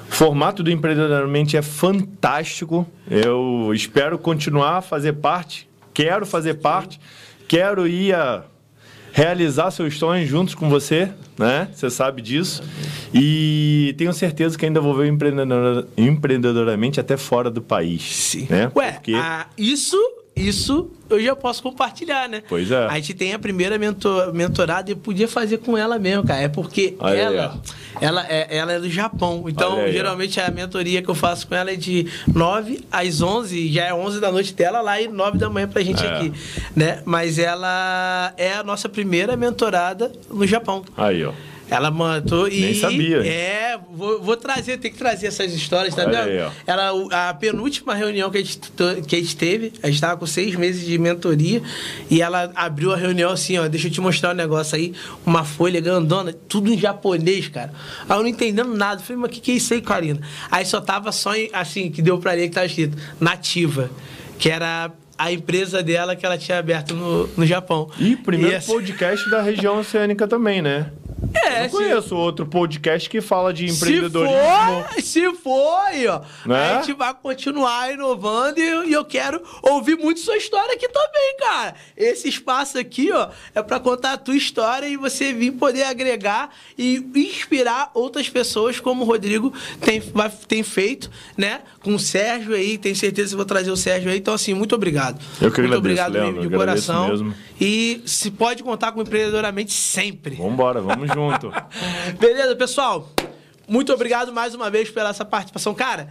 O formato do empreendedoramente é fantástico. Eu espero continuar a fazer parte. Quero fazer parte. Quero ir a realizar seus sonhos juntos com você, né? Você sabe disso. E tenho certeza que ainda vou ver empreendedor, empreendedoramente até fora do país. Né? Ué, Porque- a- isso, isso eu já posso compartilhar, né? Pois é. A gente tem a primeira mentor, mentorada e eu podia fazer com ela mesmo, cara. É porque Olha aí, ela, ela, é, ela é do Japão. Então, aí, ó. geralmente, a mentoria que eu faço com ela é de 9 às 11. Já é 11 da noite dela lá e 9 da manhã pra gente É. aqui, né? Mas ela é a nossa primeira mentorada no Japão. Aí, ó. Ela mandou e. Nem sabia? É, vou, vou trazer, tem que trazer essas histórias, tá vendo? aí. Ela, a penúltima reunião que a gente, que a gente teve, a gente estava com seis meses de mentoria, e ela abriu a reunião assim, ó, deixa eu te mostrar um negócio aí, uma folha grandona, tudo em japonês, cara. Aí eu não entendendo nada, falei, mas o que, que é isso aí, Karina? Aí só tava só, em- assim, que deu pra ler que tava escrito, Nativa, que era a empresa dela que ela tinha aberto no, no Japão. E primeiro assim- podcast da região oceânica também, né? É, Eu não se- conheço outro podcast que fala de empreendedorismo. Se for, se for aí, ó. Né? A gente vai continuar inovando e, e eu quero ouvir muito sua história aqui também, cara. Esse espaço aqui, ó, é pra contar a tua história e você vir poder agregar e inspirar outras pessoas, como o Rodrigo tem, vai- tem feito, né? Com o Sérgio aí, tenho certeza que vou trazer o Sérgio aí. Então, assim, muito obrigado. Eu que muito agradeço, obrigado Leandro, mesmo, de coração. mesmo. E se pode contar com o empreendedoramente sempre. Vambora, vamos junto. Beleza, pessoal? Muito obrigado mais uma vez pela essa participação. Cara,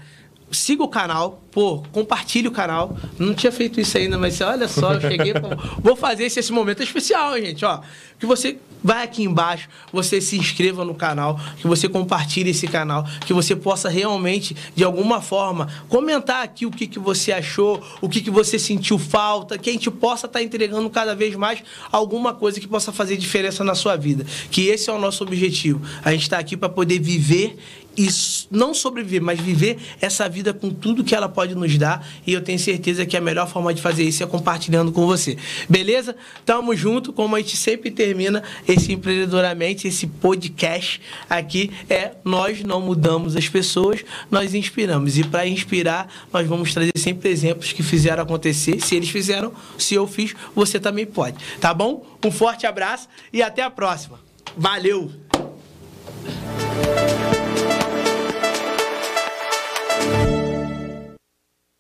siga o canal, pô, compartilhe o canal. Não tinha feito isso ainda, mas olha só, eu cheguei. pô, vou fazer esse, esse momento especial, gente, ó. Que você vai aqui embaixo, você se inscreva no canal, que você compartilhe esse canal, que você possa realmente, de alguma forma, comentar aqui o que, que você achou, o que, que você sentiu falta, que a gente possa estar entregando cada vez mais alguma coisa que possa fazer diferença na sua vida. Que esse é o nosso objetivo. A gente está aqui para poder viver e não sobreviver, mas viver essa vida com tudo que ela pode nos dar. E eu tenho certeza que a melhor forma de fazer isso é compartilhando com você. Beleza? Tamo junto, como a gente sempre termina esse empreendedoramente, esse podcast aqui é nós não mudamos as pessoas, nós inspiramos. E para inspirar, nós vamos trazer sempre exemplos que fizeram acontecer. Se eles fizeram, se eu fiz, você também pode. Tá bom? Um forte abraço e até a próxima. Valeu!